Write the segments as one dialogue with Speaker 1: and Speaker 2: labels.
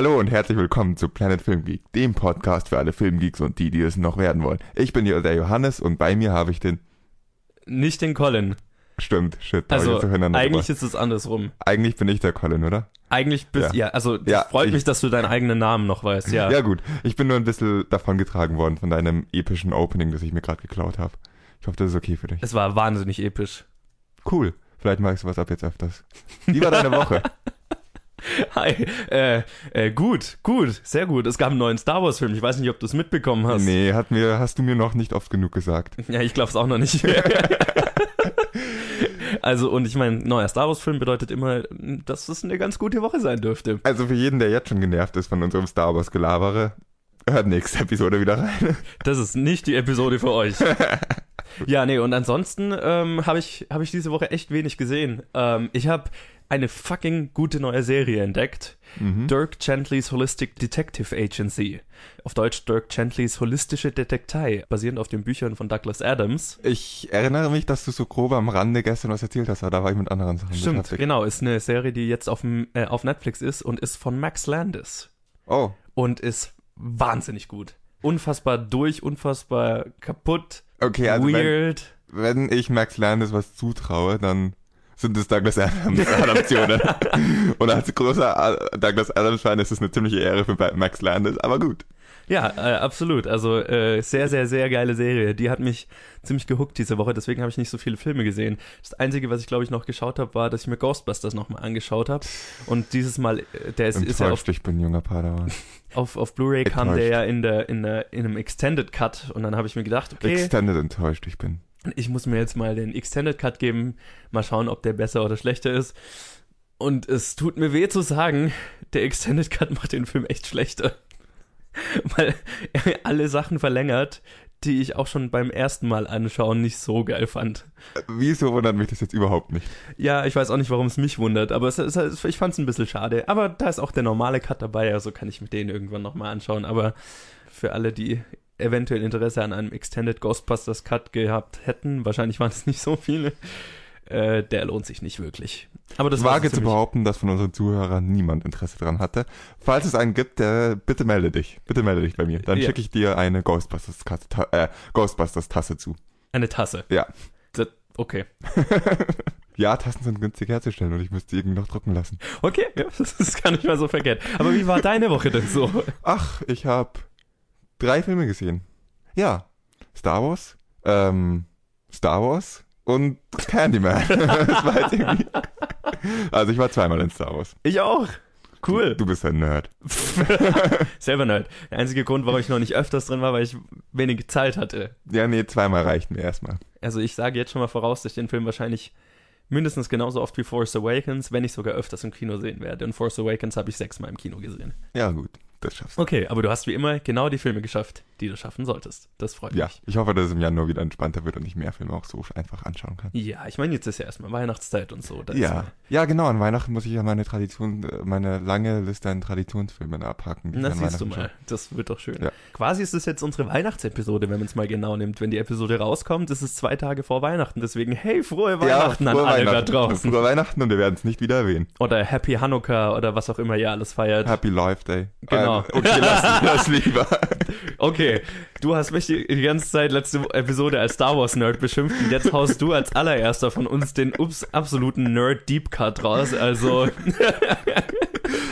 Speaker 1: Hallo und herzlich willkommen zu Planet Film Geek, dem Podcast für alle Filmgeeks und die, die es noch werden wollen. Ich bin der Johannes und bei mir habe ich den.
Speaker 2: Nicht den Colin.
Speaker 1: Stimmt, shit.
Speaker 2: Also eigentlich ist es andersrum.
Speaker 1: eigentlich bin ich der Colin, oder?
Speaker 2: Eigentlich bist
Speaker 1: Ja.
Speaker 2: ja, also
Speaker 1: Ja,
Speaker 2: freut
Speaker 1: ich-
Speaker 2: mich, dass du deinen eigenen Namen noch weißt. Ja.
Speaker 1: Ja. gut, ich bin nur ein bisschen davon getragen worden von deinem epischen Opening, das ich mir gerade geklaut habe. Ich hoffe, das ist okay für dich.
Speaker 2: Es war wahnsinnig episch.
Speaker 1: Cool. Vielleicht magst du was ab jetzt öfters. Wie war deine Woche?
Speaker 2: Hi. Äh, äh, gut, gut, sehr gut. Es gab einen neuen Star Wars Film. Ich weiß nicht, ob du es mitbekommen hast.
Speaker 1: nee, hat mir, hast du mir noch nicht oft genug gesagt.
Speaker 2: Ja, ich glaube es auch noch nicht. also und ich meine, neuer Star Wars Film bedeutet immer, dass es eine ganz gute Woche sein dürfte.
Speaker 1: Also für jeden, der jetzt schon genervt ist von unserem Star Wars Gelabere, hört nächste Episode wieder rein.
Speaker 2: Das ist nicht die Episode für euch. ja, nee, und ansonsten ähm, habe ich, hab ich diese Woche echt wenig gesehen. Ähm, ich habe eine fucking gute neue Serie entdeckt.
Speaker 1: Mhm.
Speaker 2: Dirk Gentlys Holistic Detective Agency. Auf Deutsch Dirk Gentlys Holistische Detektei, basierend auf den Büchern von Douglas Adams.
Speaker 1: Ich erinnere mich, dass du so grob am Rande gestern was erzählt hast, aber da war ich mit anderen Sachen
Speaker 2: Stimmt,
Speaker 1: beschäftigt.
Speaker 2: genau, ist eine Serie, die jetzt auf, äh, auf Netflix ist und ist von Max Landis.
Speaker 1: Oh,
Speaker 2: Und ist wahnsinnig gut. Unfassbar durch, unfassbar kaputt,
Speaker 1: okay, also wenn,
Speaker 2: weird.
Speaker 1: wenn ich Max Landis was zutraue, dann sind es Douglas Adams Adaptionen. Und als großer äh, Douglas Adams-Fan ist es eine ziemliche Ehre für Max Landis, aber gut.
Speaker 2: Ja, äh, absolut. Also äh, sehr, sehr, sehr geile Serie. Die hat mich ziemlich gehuckt diese Woche, deswegen habe ich nicht so viele Filme gesehen. Das Einzige, was ich glaube ich noch geschaut habe, war, dass ich mir Ghostbusters nochmal angeschaut habe. Und dieses Mal, äh, der ist, ist ja auf,
Speaker 1: ich bin junger Padawan.
Speaker 2: auf, auf Blu-ray kam der ja in, der, in, der, in einem Extended Cut und dann habe ich mir gedacht, okay,
Speaker 1: Extended enttäuscht, ich bin.
Speaker 2: Ich muss mir jetzt mal den Extended Cut geben, mal schauen, ob der besser oder schlechter ist. Und es tut mir weh zu sagen, der Extended Cut macht den Film echt schlechter. Weil er alle Sachen verlängert, die ich auch schon beim ersten Mal anschauen nicht so geil fand.
Speaker 1: Wieso wundert mich das jetzt überhaupt nicht?
Speaker 2: Ja, ich weiß auch nicht, warum es mich wundert, aber es, es, ich fand es ein bisschen schade. Aber da ist auch der normale Cut dabei, also kann ich mir den irgendwann nochmal anschauen. Aber für alle, die eventuell Interesse an einem Extended Ghostbusters Cut gehabt hätten, wahrscheinlich waren es nicht so viele, äh, der lohnt sich nicht wirklich. Aber das
Speaker 1: wage zu behaupten, dass von unseren Zuhörern niemand Interesse dran hatte. Falls es einen gibt, der, bitte melde dich. Bitte melde dich bei mir. Dann
Speaker 2: Ja.
Speaker 1: schicke ich dir eine Ghostbusters, Tasse- Ta äh, Ghostbusters zu.
Speaker 2: Eine Tasse.
Speaker 1: Ja.
Speaker 2: Das, okay.
Speaker 1: Ja, Tassen sind günstig herzustellen und ich müsste irgendwie noch drucken lassen.
Speaker 2: Okay, ja, das ist gar nicht mal so verkehrt. Aber wie war deine Woche denn so?
Speaker 1: Ach, ich habe drei Filme gesehen. Ja. Star Wars, ähm, Star Wars und Candyman. das war jetzt irgendwie. Also ich war zweimal in Star Wars.
Speaker 2: Ich auch. Cool.
Speaker 1: Du bist ein Nerd.
Speaker 2: Selber Nerd. Der einzige Grund, warum ich noch nicht öfters drin war, weil ich wenig Zeit hatte.
Speaker 1: Ja, nee, zweimal reicht mir erstmal.
Speaker 2: Also ich sage jetzt schon mal voraus, dass ich den Film wahrscheinlich mindestens genauso oft wie Force Awakens, wenn nicht sogar öfters im Kino sehen werde. Und Force Awakens habe ich sechsmal im Kino gesehen.
Speaker 1: Ja, gut, das schaffst du.
Speaker 2: Okay, aber du hast wie immer genau die Filme geschafft, die du schaffen solltest. Das freut
Speaker 1: Ja,
Speaker 2: mich.
Speaker 1: ich hoffe, dass es im Januar wieder entspannter wird und ich mehr Filme auch so einfach anschauen kann.
Speaker 2: Ja, ich meine, jetzt ist ja erstmal Weihnachtszeit und so.
Speaker 1: Ja, ja, genau. An Weihnachten muss ich ja meine Tradition, äh, meine lange Liste an Traditionsfilmen
Speaker 2: Na,
Speaker 1: an
Speaker 2: siehst du mal. Das wird doch schön.
Speaker 1: Ja.
Speaker 2: Quasi ist es jetzt unsere Weihnachtsepisode, wenn man es mal genau nimmt. Wenn die Episode rauskommt, ist es zwei Tage vor Weihnachten. Deswegen, hey, frohe. Weihnachten
Speaker 1: ja,
Speaker 2: an
Speaker 1: frohe
Speaker 2: alle da
Speaker 1: Weihnachten.
Speaker 2: draußen.
Speaker 1: Frohe Weihnachten und wir werden es nicht wieder erwähnen.
Speaker 2: Oder Happy Hanukkah oder was auch immer ihr alles feiert.
Speaker 1: Happy Life Day.
Speaker 2: Genau.
Speaker 1: Äh, okay, lass das lieber.
Speaker 2: Okay, du hast mich die, die ganze Zeit letzte Episode als Star Wars Nerd beschimpft und jetzt haust du als allererster von uns den ups, absoluten Nerd Deep Cut raus. Also,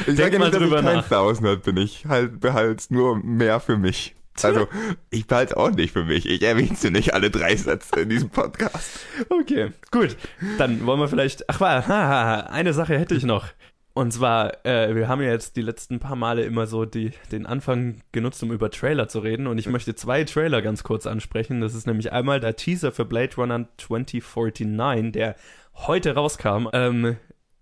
Speaker 1: Ich
Speaker 2: Denk
Speaker 1: sage
Speaker 2: mal
Speaker 1: nicht, dass
Speaker 2: drüber
Speaker 1: ich kein
Speaker 2: nach.
Speaker 1: Star Wars Nerd bin. Ich halt, behalte es nur mehr für mich. Also, ich behalte es auch nicht für mich. Ich erwähne sie nicht alle drei Sätze in diesem Podcast.
Speaker 2: okay, gut. Dann wollen wir vielleicht. Ach, war, haha, eine Sache hätte ich noch. Und zwar, äh, wir haben ja jetzt die letzten paar Male immer so die, den Anfang genutzt, um über Trailer zu reden. Und ich möchte zwei Trailer ganz kurz ansprechen. Das ist nämlich einmal der Teaser für Blade Runner 2049, der heute rauskam. Ähm,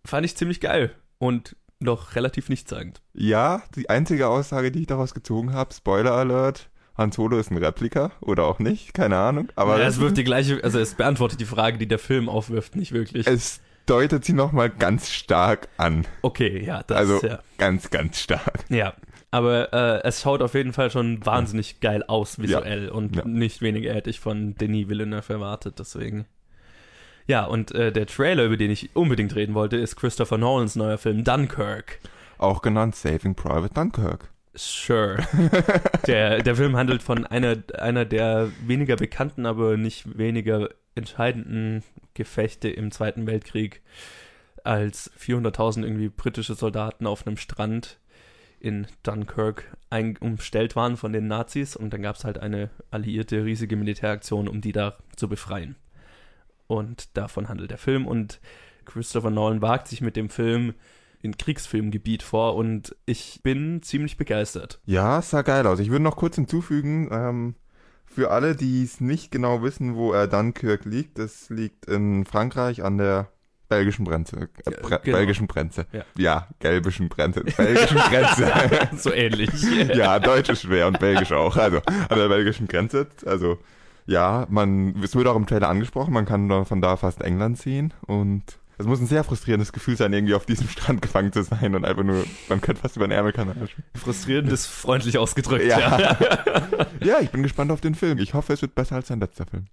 Speaker 2: fand ich ziemlich geil und noch relativ nichtssagend.
Speaker 1: Ja, die einzige Aussage, die ich daraus gezogen habe, Spoiler Alert, Han Solo ist ein Replika oder auch nicht, keine Ahnung. Aber
Speaker 2: ja, es wirft die gleiche, also es beantwortet die Frage, die der Film aufwirft, nicht wirklich.
Speaker 1: es deutet sie nochmal ganz stark an.
Speaker 2: Okay, ja, das
Speaker 1: Also
Speaker 2: ja.
Speaker 1: ganz, ganz stark.
Speaker 2: Ja. Aber äh, es schaut auf jeden Fall schon wahnsinnig geil aus visuell und
Speaker 1: Ja.
Speaker 2: nicht weniger hätte ich von Denis Villeneuve erwartet, deswegen. Ja, und äh, der Trailer, über den ich unbedingt reden wollte, ist Christopher Nolans neuer Film Dunkirk.
Speaker 1: Auch genannt Saving Private Dunkirk.
Speaker 2: Sure. Der, der Film handelt von einer, einer der weniger bekannten, aber nicht weniger entscheidenden Gefechte im Zweiten Weltkrieg, als 400.000 irgendwie britische Soldaten auf einem Strand in Dunkirk umstellt waren von den Nazis und dann gab es halt eine alliierte riesige Militäraktion, um die da zu befreien. Und davon handelt der Film und Christopher Nolan wagt sich mit dem Film in Kriegsfilmgebiet vor und ich bin ziemlich begeistert.
Speaker 1: Ja, sah geil aus. Ich würde noch kurz hinzufügen, ähm, für alle, die es nicht genau wissen, wo er Dunkirk liegt, das liegt in Frankreich an der belgischen Grenze. Äh, Bre
Speaker 2: genau.
Speaker 1: Belgischen Grenze.
Speaker 2: Ja.
Speaker 1: ja, gelbischen Grenze. Belgischen Grenze.
Speaker 2: so ähnlich.
Speaker 1: ja, Deutsch ist schwer und Belgisch auch. Also an der belgischen Grenze. Also ja, man, es wird auch im Trailer angesprochen, man kann von da fast England sehen und es muss ein sehr frustrierendes Gefühl sein, irgendwie auf diesem Strand gefangen zu sein und einfach nur, man könnte fast über den Ärmelkanal schwimmen.
Speaker 2: Frustrierend ist freundlich ausgedrückt,
Speaker 1: Ja.
Speaker 2: ja.
Speaker 1: Ja, ich bin gespannt auf den Film. Ich hoffe, es wird besser als sein letzter Film.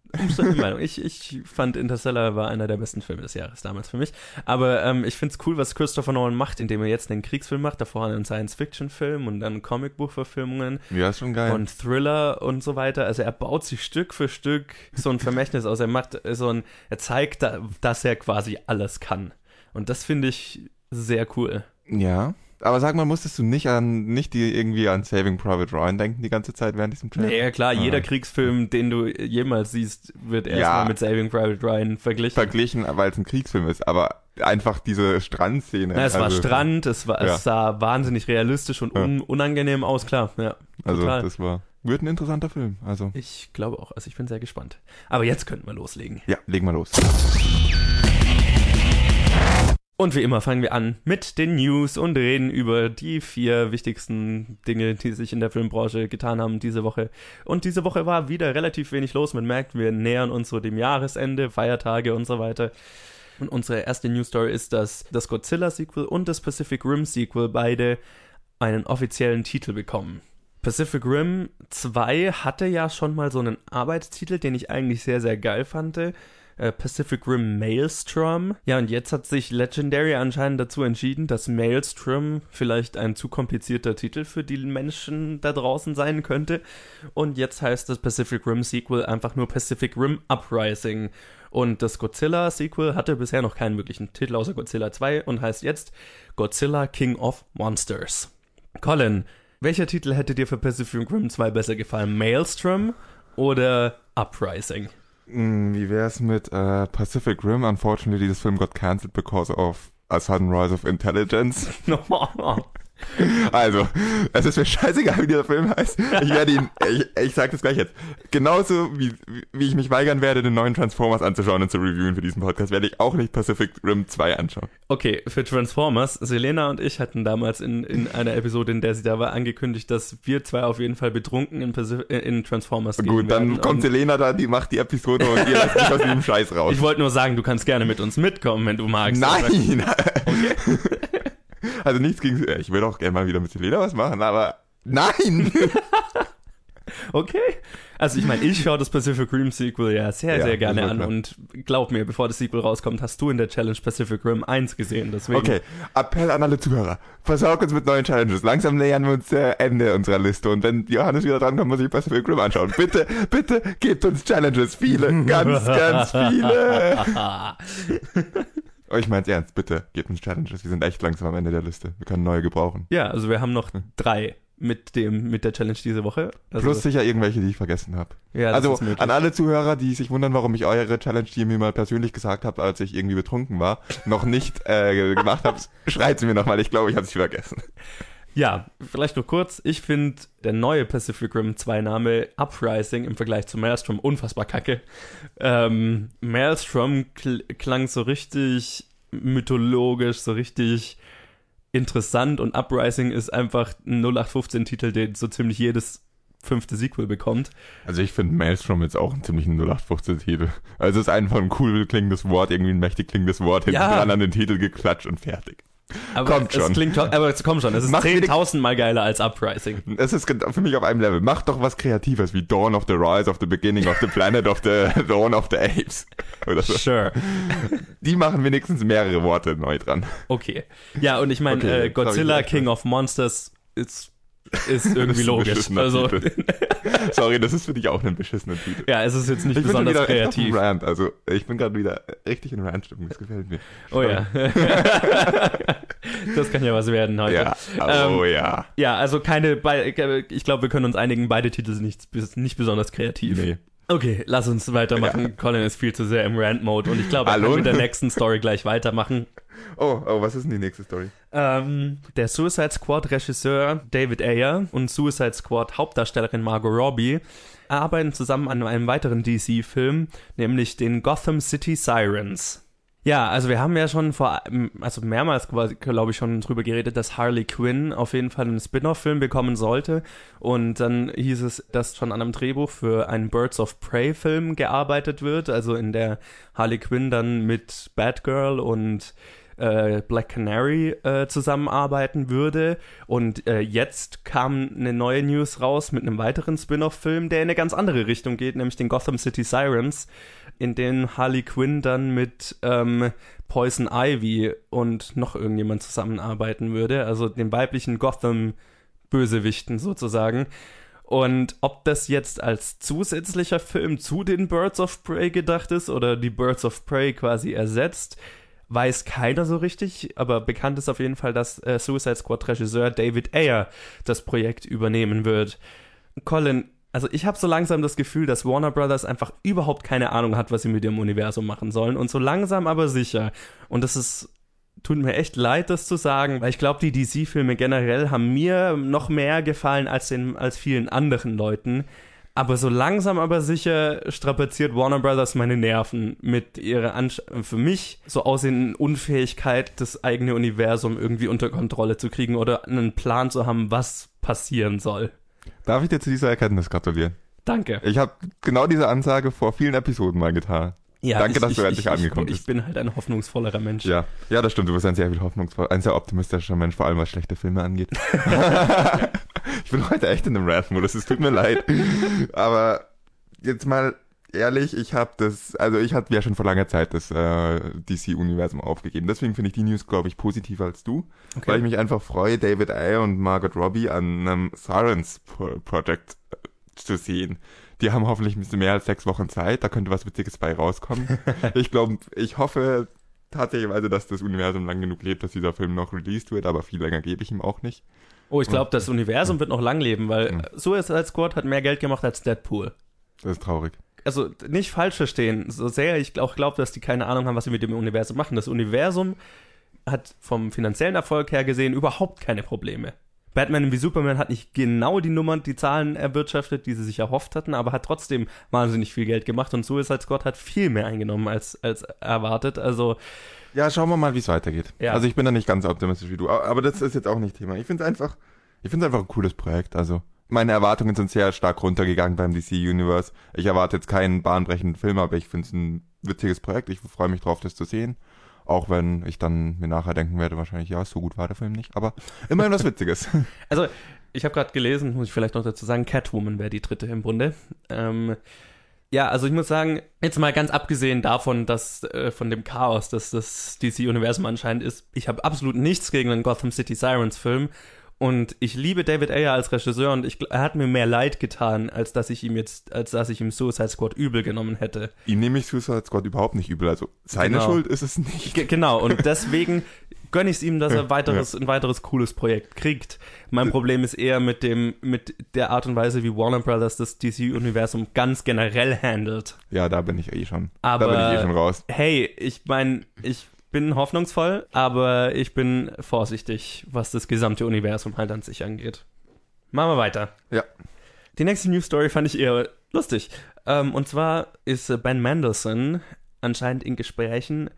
Speaker 2: Meinung. Ich, ich fand Interstellar war einer der besten Filme des Jahres damals für mich. Aber ähm, ich finde es cool, was Christopher Nolan macht, indem er jetzt einen Kriegsfilm macht, davor einen Science-Fiction-Film und dann Comicbuchverfilmungen
Speaker 1: Ja, ist schon geil.
Speaker 2: und Thriller und so weiter. Also er baut sich Stück für Stück so ein Vermächtnis aus. Er macht so ein, er zeigt, da, dass er quasi alles kann. Und das finde ich sehr cool.
Speaker 1: ja. Aber sag mal, musstest du nicht an, nicht die irgendwie an Saving Private Ryan denken die ganze Zeit während diesem Trailer?
Speaker 2: Ja, klar,
Speaker 1: Ah.
Speaker 2: jeder Kriegsfilm, den du jemals siehst, wird erstmal
Speaker 1: Ja.
Speaker 2: mit Saving Private Ryan verglichen.
Speaker 1: Verglichen, weil es ein Kriegsfilm ist, aber einfach diese Strandszene.
Speaker 2: Na, es war
Speaker 1: also-
Speaker 2: Strand, es, war,
Speaker 1: Ja.
Speaker 2: es sah wahnsinnig realistisch und un unangenehm aus, klar. Ja,
Speaker 1: Also
Speaker 2: total.
Speaker 1: das war, wird ein interessanter Film. Also,
Speaker 2: Ich glaube auch, also ich bin sehr gespannt. Aber jetzt könnten wir loslegen.
Speaker 1: ja, legen wir los.
Speaker 2: Und wie immer fangen wir an mit den News und reden über die vier wichtigsten Dinge, die sich in der Filmbranche getan haben diese Woche. Und diese Woche war wieder relativ wenig los. Man merkt, wir nähern uns so dem Jahresende, Feiertage und so weiter. Und unsere erste News Story ist, dass das Godzilla-Sequel und das Pacific Rim-Sequel beide einen offiziellen Titel bekommen. Pacific Rim 2 hatte ja schon mal so einen Arbeitstitel, den ich eigentlich sehr, sehr geil fand. Äh, Pacific Rim Maelstrom. Ja, und jetzt hat sich Legendary anscheinend dazu entschieden, dass Maelstrom vielleicht ein zu komplizierter Titel für die Menschen da draußen sein könnte. Und jetzt heißt das Pacific Rim Sequel einfach nur Pacific Rim Uprising. Und das Godzilla Sequel hatte bisher noch keinen wirklichen Titel außer Godzilla 2 und heißt jetzt Godzilla King of Monsters. Colin, welcher Titel hätte dir für Pacific Rim 2 besser gefallen? Maelstrom oder Uprising?
Speaker 1: Hm, Wie wär's mit äh, Pacific Rim? Unfortunately, this film got cancelled because of a sudden rise of intelligence. Also, es ist mir scheißegal, wie dieser Film heißt. Ich werde ihn, ich, ich sag das gleich jetzt. Genauso wie, wie ich mich weigern werde, den neuen Transformers anzuschauen und zu reviewen für diesen Podcast, werde ich auch nicht Pacific Rim 2 anschauen.
Speaker 2: Okay, für Transformers, Selena und ich hatten damals in, in einer Episode, in der sie da war, angekündigt, dass wir zwei auf jeden Fall betrunken in, Pacif äh, in Transformers gehen
Speaker 1: Gut, dann kommt Selena da, die macht die Episode und ihr lasst mich aus diesem Scheiß raus.
Speaker 2: Ich wollte nur sagen, du kannst gerne mit uns mitkommen, wenn du magst.
Speaker 1: Nein! Also nichts gegen, ich will auch gerne mal wieder mit Selena was machen, aber nein!
Speaker 2: Okay. Also ich meine, ich schaue das Pacific Rim Sequel ja sehr,
Speaker 1: Ja,
Speaker 2: sehr gerne an und glaub mir, bevor das Sequel rauskommt, hast du in der Challenge Pacific Rim 1 gesehen. Deswegen
Speaker 1: Okay, Appell an alle Zuhörer. Versorgt uns mit neuen Challenges. Langsam nähern wir uns äh, Ende unserer Liste und wenn Johannes wieder drankommt, muss ich Pacific Rim anschauen. Bitte, bitte gebt uns Challenges. Viele, ganz, ganz viele. Oh, ich mein's ernst, bitte gebt uns Challenges. Wir sind echt langsam am Ende der Liste. Wir können neue gebrauchen.
Speaker 2: Ja, also wir haben noch drei mit dem mit der Challenge diese Woche. Also,
Speaker 1: Plus sicher irgendwelche, die ich vergessen habe.
Speaker 2: ja,
Speaker 1: Also an alle Zuhörer, die sich wundern, warum ich eure Challenge, die ihr mir mal persönlich gesagt habt, als ich irgendwie betrunken war, noch nicht äh, gemacht habt, schreibt sie mir nochmal. Ich glaube, ich habe sie vergessen.
Speaker 2: Ja, vielleicht nur kurz. Ich finde der neue Pacific Rim 2 Name Uprising im Vergleich zu Maelstrom unfassbar kacke. Ähm, Maelstrom kl klang so richtig mythologisch, so richtig interessant und Uprising ist einfach ein 0815-Titel, den so ziemlich jedes fünfte Sequel bekommt.
Speaker 1: Also ich finde Maelstrom jetzt auch einen ziemlichen 0815-Titel. Also es ist einfach ein cool klingendes Wort, irgendwie ein mächtig klingendes Wort hinten
Speaker 2: Ja.
Speaker 1: dran an den Titel geklatscht und fertig.
Speaker 2: Aber
Speaker 1: Kommt
Speaker 2: es
Speaker 1: schon.
Speaker 2: klingt, to- aber es kommt schon. Es ist
Speaker 1: Mach wenig-
Speaker 2: 10.000 Mal geiler als Uprising.
Speaker 1: Es ist für mich auf einem Level. Mach doch was Kreatives wie Dawn of the Rise of the Beginning of the Planet of the Dawn of the Apes. Oder so.
Speaker 2: Sure.
Speaker 1: Die machen wenigstens mehrere Worte neu dran.
Speaker 2: Okay. Ja, und ich meine,
Speaker 1: Okay,
Speaker 2: äh, Godzilla King of Monsters ist, ist irgendwie logisch. Also.
Speaker 1: Sorry, das ist für dich auch ein beschissener Titel.
Speaker 2: ja, es ist jetzt nicht
Speaker 1: Ich bin
Speaker 2: besonders
Speaker 1: dem
Speaker 2: kreativ.
Speaker 1: Rant. Also ich bin gerade wieder richtig in Rant-Stimmung. Das gefällt mir.
Speaker 2: Oh ja. das kann ja was werden heute.
Speaker 1: Ja.
Speaker 2: Ähm,
Speaker 1: Oh ja.
Speaker 2: Ja, also keine, ich glaube, wir können uns einigen, beide Titel sind nicht, nicht besonders kreativ.
Speaker 1: Nee.
Speaker 2: Okay, lass uns weitermachen. Colin ist viel zu sehr im Rant-Mode und ich glaube, er
Speaker 1: Hallo?
Speaker 2: kann mit der nächsten Story gleich weitermachen.
Speaker 1: Oh, oh, was ist denn die nächste Story?
Speaker 2: Ähm, der Suicide Squad Regisseur David Ayer und Suicide Squad Hauptdarstellerin Margot Robbie arbeiten zusammen an einem weiteren DC-Film, nämlich den Gotham City Sirens. Ja, also wir haben ja schon vor, also mehrmals glaube ich, schon drüber geredet, dass Harley Quinn auf jeden Fall einen Spin-off-Film bekommen sollte. Und dann hieß es, dass schon an einem Drehbuch für einen Birds of Prey-Film gearbeitet wird, also in der Harley Quinn dann mit Batgirl und äh, Black Canary äh, zusammenarbeiten würde. Und äh, jetzt kam eine neue News raus mit einem weiteren Spin-off-Film, der in eine ganz andere Richtung geht, nämlich den Gotham City Sirens, in den Harley Quinn dann mit ähm, Poison Ivy und noch irgendjemand zusammenarbeiten würde, also den weiblichen Gotham-Bösewichten sozusagen. Und ob das jetzt als zusätzlicher Film zu den Birds of Prey gedacht ist oder die Birds of Prey quasi ersetzt, weiß keiner so richtig, aber bekannt ist auf jeden Fall, dass äh, Suicide Squad Regisseur David Ayer das Projekt übernehmen wird. Colin, also ich habe so langsam das Gefühl, dass Warner Brothers einfach überhaupt keine Ahnung hat, was sie mit dem Universum machen sollen und so langsam aber sicher. Und das ist tut mir echt leid, das zu sagen, weil ich glaube, die DC-Filme generell haben mir noch mehr gefallen als den als vielen anderen Leuten. Aber so langsam aber sicher strapaziert Warner Brothers meine Nerven mit ihrer Ansch für mich so aussehenden Unfähigkeit, das eigene Universum irgendwie unter Kontrolle zu kriegen oder einen Plan zu haben, was passieren soll.
Speaker 1: Darf ich dir zu dieser Erkenntnis gratulieren?
Speaker 2: Danke.
Speaker 1: Ich habe genau diese Ansage vor vielen Episoden mal getan.
Speaker 2: Ja,
Speaker 1: Danke, dass du endlich angekommen
Speaker 2: ich,
Speaker 1: bist.
Speaker 2: Ich bin halt ein hoffnungsvollerer Mensch.
Speaker 1: Ja, ja, das stimmt. Du bist ein sehr viel hoffnungsvoll, ein sehr optimistischer Mensch, vor allem was schlechte Filme angeht. ich bin heute echt in einem Rant-Modus. Es tut mir leid, aber jetzt mal ehrlich, ich habe das, also ich hatte ja schon vor langer Zeit das äh, DC-Universum aufgegeben. Deswegen finde ich die News, glaube ich, positiver als du,
Speaker 2: Okay.
Speaker 1: weil ich mich einfach freue, David Ayer und Margot Robbie an einem Sirens-Projekt äh, zu sehen. Die haben hoffentlich ein bisschen mehr als sechs Wochen Zeit, da könnte was Witziges bei rauskommen. ich glaube, ich hoffe tatsächlich, dass das Universum lang genug lebt, dass dieser Film noch released wird, aber viel länger gebe ich ihm auch nicht.
Speaker 2: Oh, ich glaube, das Universum wird noch lang leben, weil. Suicide Squad hat mehr Geld gemacht als Deadpool.
Speaker 1: Das ist traurig.
Speaker 2: Also nicht falsch verstehen, so sehr ich auch glaube, dass die keine Ahnung haben, was sie mit dem Universum machen. Das Universum hat vom finanziellen Erfolg her gesehen überhaupt keine Probleme. Batman wie Superman hat nicht genau die Nummern, die Zahlen erwirtschaftet, die sie sich erhofft hatten, aber hat trotzdem wahnsinnig viel Geld gemacht und Suicide Squad hat viel mehr eingenommen als, als erwartet. Also
Speaker 1: Ja, schauen wir mal, wie es weitergeht.
Speaker 2: Ja.
Speaker 1: Also ich bin da nicht ganz so optimistisch wie du, aber das ist jetzt auch nicht Thema. Ich finde es einfach, ich finde es einfach ein cooles Projekt. Also meine Erwartungen sind sehr stark runtergegangen beim DC Universe. Ich erwarte jetzt keinen bahnbrechenden Film, aber ich finde es ein witziges Projekt. Ich freue mich drauf, das zu sehen. Auch wenn ich dann mir nachher denken werde, wahrscheinlich, ja, so gut war der Film nicht. Aber immerhin was Witziges.
Speaker 2: Also, ich habe gerade gelesen, muss ich vielleicht noch dazu sagen, Catwoman wäre die dritte im Bunde. Ähm, ja, also ich muss sagen, jetzt mal ganz abgesehen davon, dass äh, von dem Chaos, dass das DC-Universum anscheinend ist, ich habe absolut nichts gegen den Gotham City Sirens-Film. Und ich liebe David Ayer als Regisseur und ich, er hat mir mehr leid getan, als dass ich ihm jetzt, als dass ich ihm Suicide Squad übel genommen hätte.
Speaker 1: Ihm nehme ich Suicide Squad überhaupt nicht übel. Also seine
Speaker 2: Genau.
Speaker 1: Schuld ist es nicht.
Speaker 2: Ge genau, und deswegen gönne ich es ihm, dass
Speaker 1: Ja,
Speaker 2: er weiteres, ein weiteres cooles Projekt kriegt. Mein Problem ist eher mit dem, mit der Art und Weise, wie Warner Brothers das DC-Universum ganz generell handelt.
Speaker 1: Ja, da bin ich eh schon.
Speaker 2: Aber-
Speaker 1: da bin ich eh schon raus.
Speaker 2: Hey, ich meine, ich bin hoffnungsvoll, aber ich bin vorsichtig, was das gesamte Universum halt an sich angeht. Machen wir weiter.
Speaker 1: Ja.
Speaker 2: Die nächste News Story fand ich eher lustig. Ähm, und zwar ist äh, Ben Mendelssohn anscheinend in Gesprächen,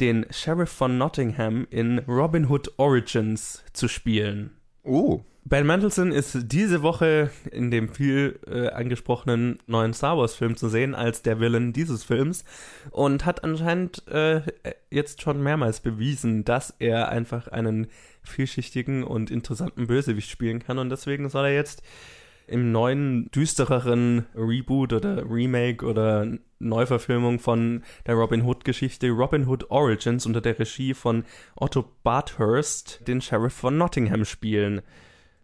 Speaker 2: den Sheriff von Nottingham in Robin Hood Origins zu spielen.
Speaker 1: Oh.
Speaker 2: Ben Mendelsohn ist diese Woche in dem viel äh, angesprochenen neuen Star Wars-Film zu sehen als der Villain dieses Films und hat anscheinend äh, jetzt schon mehrmals bewiesen, dass er einfach einen vielschichtigen und interessanten Bösewicht spielen kann und deswegen soll er jetzt im neuen, düstereren Reboot oder Remake oder Neuverfilmung von der Robin Hood-Geschichte Robin Hood Origins unter der Regie von Otto Bathurst den Sheriff von Nottingham spielen.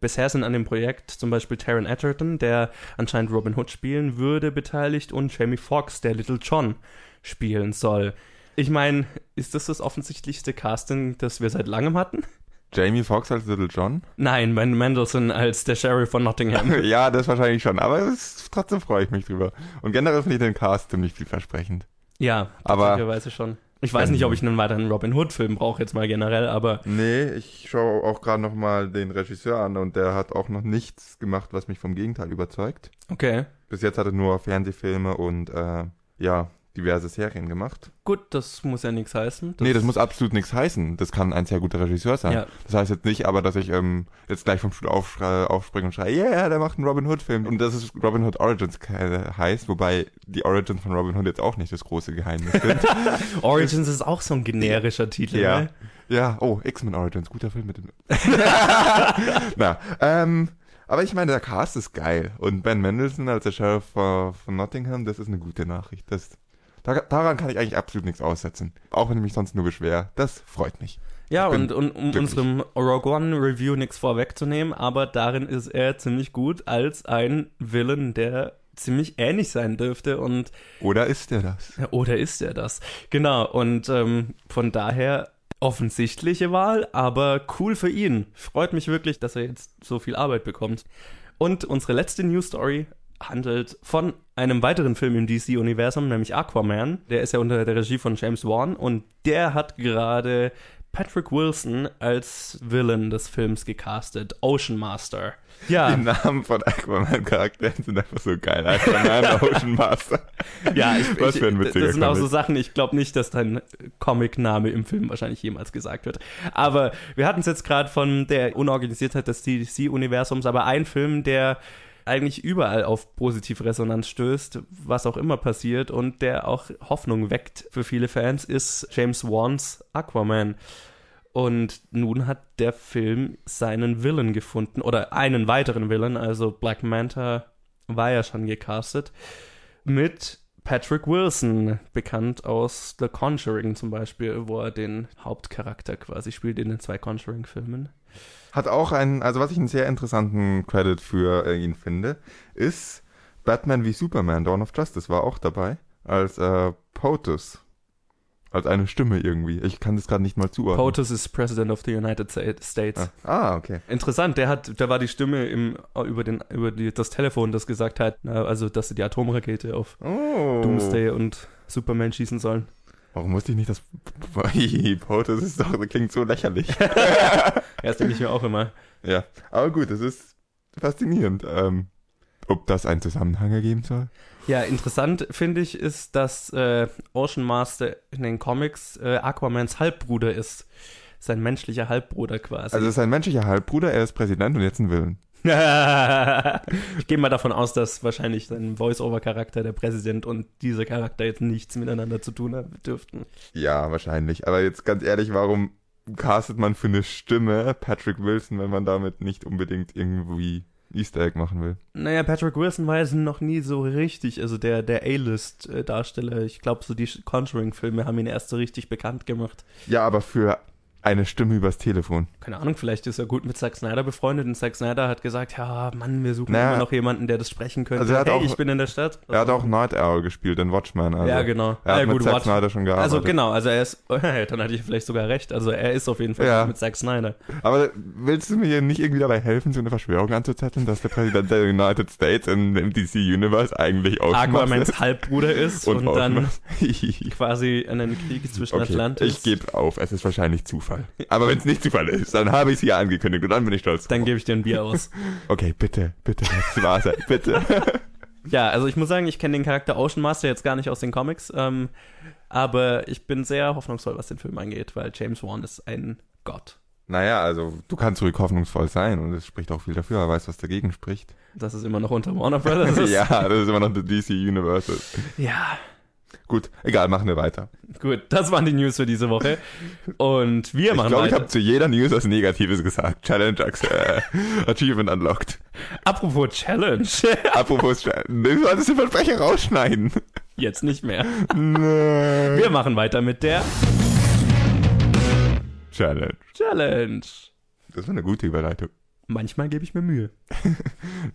Speaker 2: Bisher sind an dem Projekt zum Beispiel Taron Egerton, der anscheinend Robin Hood spielen würde, beteiligt und Jamie Foxx, der Little John spielen soll. Ich meine, ist das das offensichtlichste Casting, das wir seit langem hatten?
Speaker 1: Jamie Foxx als Little John?
Speaker 2: Nein, Ben Mendelssohn als der Sheriff von Nottingham.
Speaker 1: ja, das wahrscheinlich schon, aber es, trotzdem freue ich mich drüber. Und generell finde ich den Cast ziemlich vielversprechend.
Speaker 2: Ja,
Speaker 1: aber
Speaker 2: schon. Ich weiß nicht, ob ich einen weiteren Robin Hood-Film brauche, jetzt mal generell, aber.
Speaker 1: Nee, ich schaue auch gerade nochmal den Regisseur an und der hat auch noch nichts gemacht, was mich vom Gegenteil überzeugt.
Speaker 2: Okay.
Speaker 1: Bis jetzt hat er nur Fernsehfilme und äh, ja, diverse Serien gemacht.
Speaker 2: Gut, das muss ja nichts heißen.
Speaker 1: Das nee, das muss absolut nichts heißen. Das kann ein sehr guter Regisseur sein. Ja. Das heißt jetzt nicht aber, dass ich ähm, jetzt gleich vom Stuhl aufspringe und schreie, yeah, der macht einen Robin Hood-Film. Und das ist Robin Hood Origins heißt, wobei die Origins von Robin Hood jetzt auch nicht das große Geheimnis sind.
Speaker 2: Origins ist auch so ein generischer Titel,
Speaker 1: ja.
Speaker 2: Ne?
Speaker 1: Ja, oh, X-Men Origins, guter Film mit dem. Na, ähm, aber ich meine, der Cast ist geil. Und Ben Mendelssohn als der Sheriff von Nottingham, das ist eine gute Nachricht. Das da, daran kann ich eigentlich absolut nichts aussetzen. Auch wenn ich mich sonst nur beschwer. Das freut mich.
Speaker 2: Ja, und, und um glücklich. unserem Rogue One Review nichts vorwegzunehmen, aber darin ist er ziemlich gut als ein Villain, der ziemlich ähnlich sein dürfte und
Speaker 1: oder ist er das?
Speaker 2: Oder ist er das? Genau und ähm, von daher offensichtliche Wahl, aber cool für ihn. Freut mich wirklich, dass er jetzt so viel Arbeit bekommt. Und unsere letzte News Story handelt von einem weiteren Film im DC-Universum, nämlich Aquaman. Der ist ja unter der Regie von James Wan und der hat gerade Patrick Wilson als Villain des Films gecastet, Ocean Master.
Speaker 1: Ja. Die Namen von Aquaman-Charakteren sind einfach so geil. Aquaman, Ocean Master.
Speaker 2: Ja, ich, Was für ein witziger Das sind auch so Sachen, ich glaube nicht, dass dein Comic-Name im Film wahrscheinlich jemals gesagt wird. Aber wir hatten es jetzt gerade von der Unorganisiertheit des DC-Universums, aber ein Film, der eigentlich überall auf positive Resonanz stößt, was auch immer passiert und der auch Hoffnung weckt für viele Fans, ist James Wans Aquaman. Und nun hat der Film seinen Villain gefunden oder einen weiteren Villain, also Black Manta war ja schon gecastet, mit Patrick Wilson, bekannt aus The Conjuring zum Beispiel, wo er den Hauptcharakter quasi spielt in den zwei Conjuring-Filmen.
Speaker 1: Hat auch einen, also was ich einen sehr interessanten Credit für äh, ihn finde, ist Batman wie Superman, Dawn of Justice war auch dabei, als äh, POTUS. Als eine Stimme irgendwie. Ich kann das gerade nicht mal zuordnen.
Speaker 2: POTUS ist President of the United States.
Speaker 1: Ah, ah, okay.
Speaker 2: Interessant, der hat, der war die Stimme im, über, den, über die, das Telefon, das gesagt hat, also dass sie die Atomrakete auf oh. Doomsday und Superman schießen sollen.
Speaker 1: Warum musste ich nicht das POTUS ist doch, das klingt so lächerlich.
Speaker 2: ja, das denke ich mir auch immer.
Speaker 1: Ja, aber gut, das ist faszinierend. Ähm, ob das einen Zusammenhang ergeben soll?
Speaker 2: Ja, interessant finde ich ist, dass äh, Ocean Master in den Comics äh, Aquamans Halbbruder ist. Sein menschlicher Halbbruder quasi.
Speaker 1: Also sein menschlicher Halbbruder, er ist Präsident und jetzt ein Willen.
Speaker 2: Ich gehe mal davon aus, dass wahrscheinlich sein Voice-Over-Charakter, der Präsident und dieser Charakter jetzt nichts miteinander zu tun haben dürften.
Speaker 1: Ja, wahrscheinlich. Aber jetzt ganz ehrlich, warum castet man für eine Stimme Patrick Wilson, wenn man damit nicht unbedingt irgendwie Easter Egg machen will.
Speaker 2: Naja, Patrick Wilson war jetzt noch nie so richtig, also der, der A-List-Darsteller. Ich glaube, so die Conjuring-Filme haben ihn erst so richtig bekannt gemacht.
Speaker 1: Ja, aber für eine Stimme übers Telefon.
Speaker 2: Keine Ahnung, vielleicht ist er gut mit Zack Snyder befreundet und Zack Snyder hat gesagt, ja, Mann, wir suchen naja, immer noch jemanden, der das sprechen könnte.
Speaker 1: Also er hat
Speaker 2: hey,
Speaker 1: auch,
Speaker 2: ich bin in der Stadt.
Speaker 1: Also er hat auch Night Owl gespielt in Watchmen. Also
Speaker 2: ja, genau.
Speaker 1: Er hat
Speaker 2: ja,
Speaker 1: mit
Speaker 2: gut,
Speaker 1: Zack
Speaker 2: Watch
Speaker 1: Snyder schon gearbeitet.
Speaker 2: Also genau, also er ist, dann hatte ich vielleicht sogar recht, also er ist auf jeden Fall ja. mit Zack Snyder.
Speaker 1: Aber willst du mir nicht irgendwie dabei helfen, so eine Verschwörung anzuzetteln, dass der Präsident der United States im, im DC Universe eigentlich auch
Speaker 2: Aquamans Halbbruder ist und, und dann quasi einen Krieg zwischen okay, Atlantis.
Speaker 1: Ich gebe auf, es ist wahrscheinlich Zufall. Aber wenn es nicht Zufall ist, dann habe ich es hier angekündigt und dann bin ich stolz.
Speaker 2: Dann gebe ich dir ein Bier aus.
Speaker 1: Okay, bitte, bitte, das war's, bitte.
Speaker 2: ja, also ich muss sagen, ich kenne den Charakter Ocean Master jetzt gar nicht aus den Comics, ähm, aber ich bin sehr hoffnungsvoll, was den Film angeht, weil James Wan ist ein Gott.
Speaker 1: Naja, also du kannst ruhig hoffnungsvoll sein und es spricht auch viel dafür, er weiß, was dagegen spricht.
Speaker 2: Dass es immer noch unter Warner Brothers ist.
Speaker 1: ja, das ist immer noch der DC Universal.
Speaker 2: Ja.
Speaker 1: Gut, egal, machen wir weiter.
Speaker 2: Gut, das waren die News für diese Woche. Und wir
Speaker 1: Ich
Speaker 2: machen
Speaker 1: glaube, ich
Speaker 2: weiter.
Speaker 1: habe zu jeder News was Negatives gesagt. Challenge äh, Achievement unlocked.
Speaker 2: Apropos Challenge.
Speaker 1: Apropos, Cha- du solltest den Versprecher rausschneiden.
Speaker 2: Jetzt nicht mehr.
Speaker 1: Nein.
Speaker 2: Wir machen weiter mit der
Speaker 1: Challenge.
Speaker 2: Challenge.
Speaker 1: Das war eine gute Überleitung.
Speaker 2: Manchmal gebe ich mir Mühe.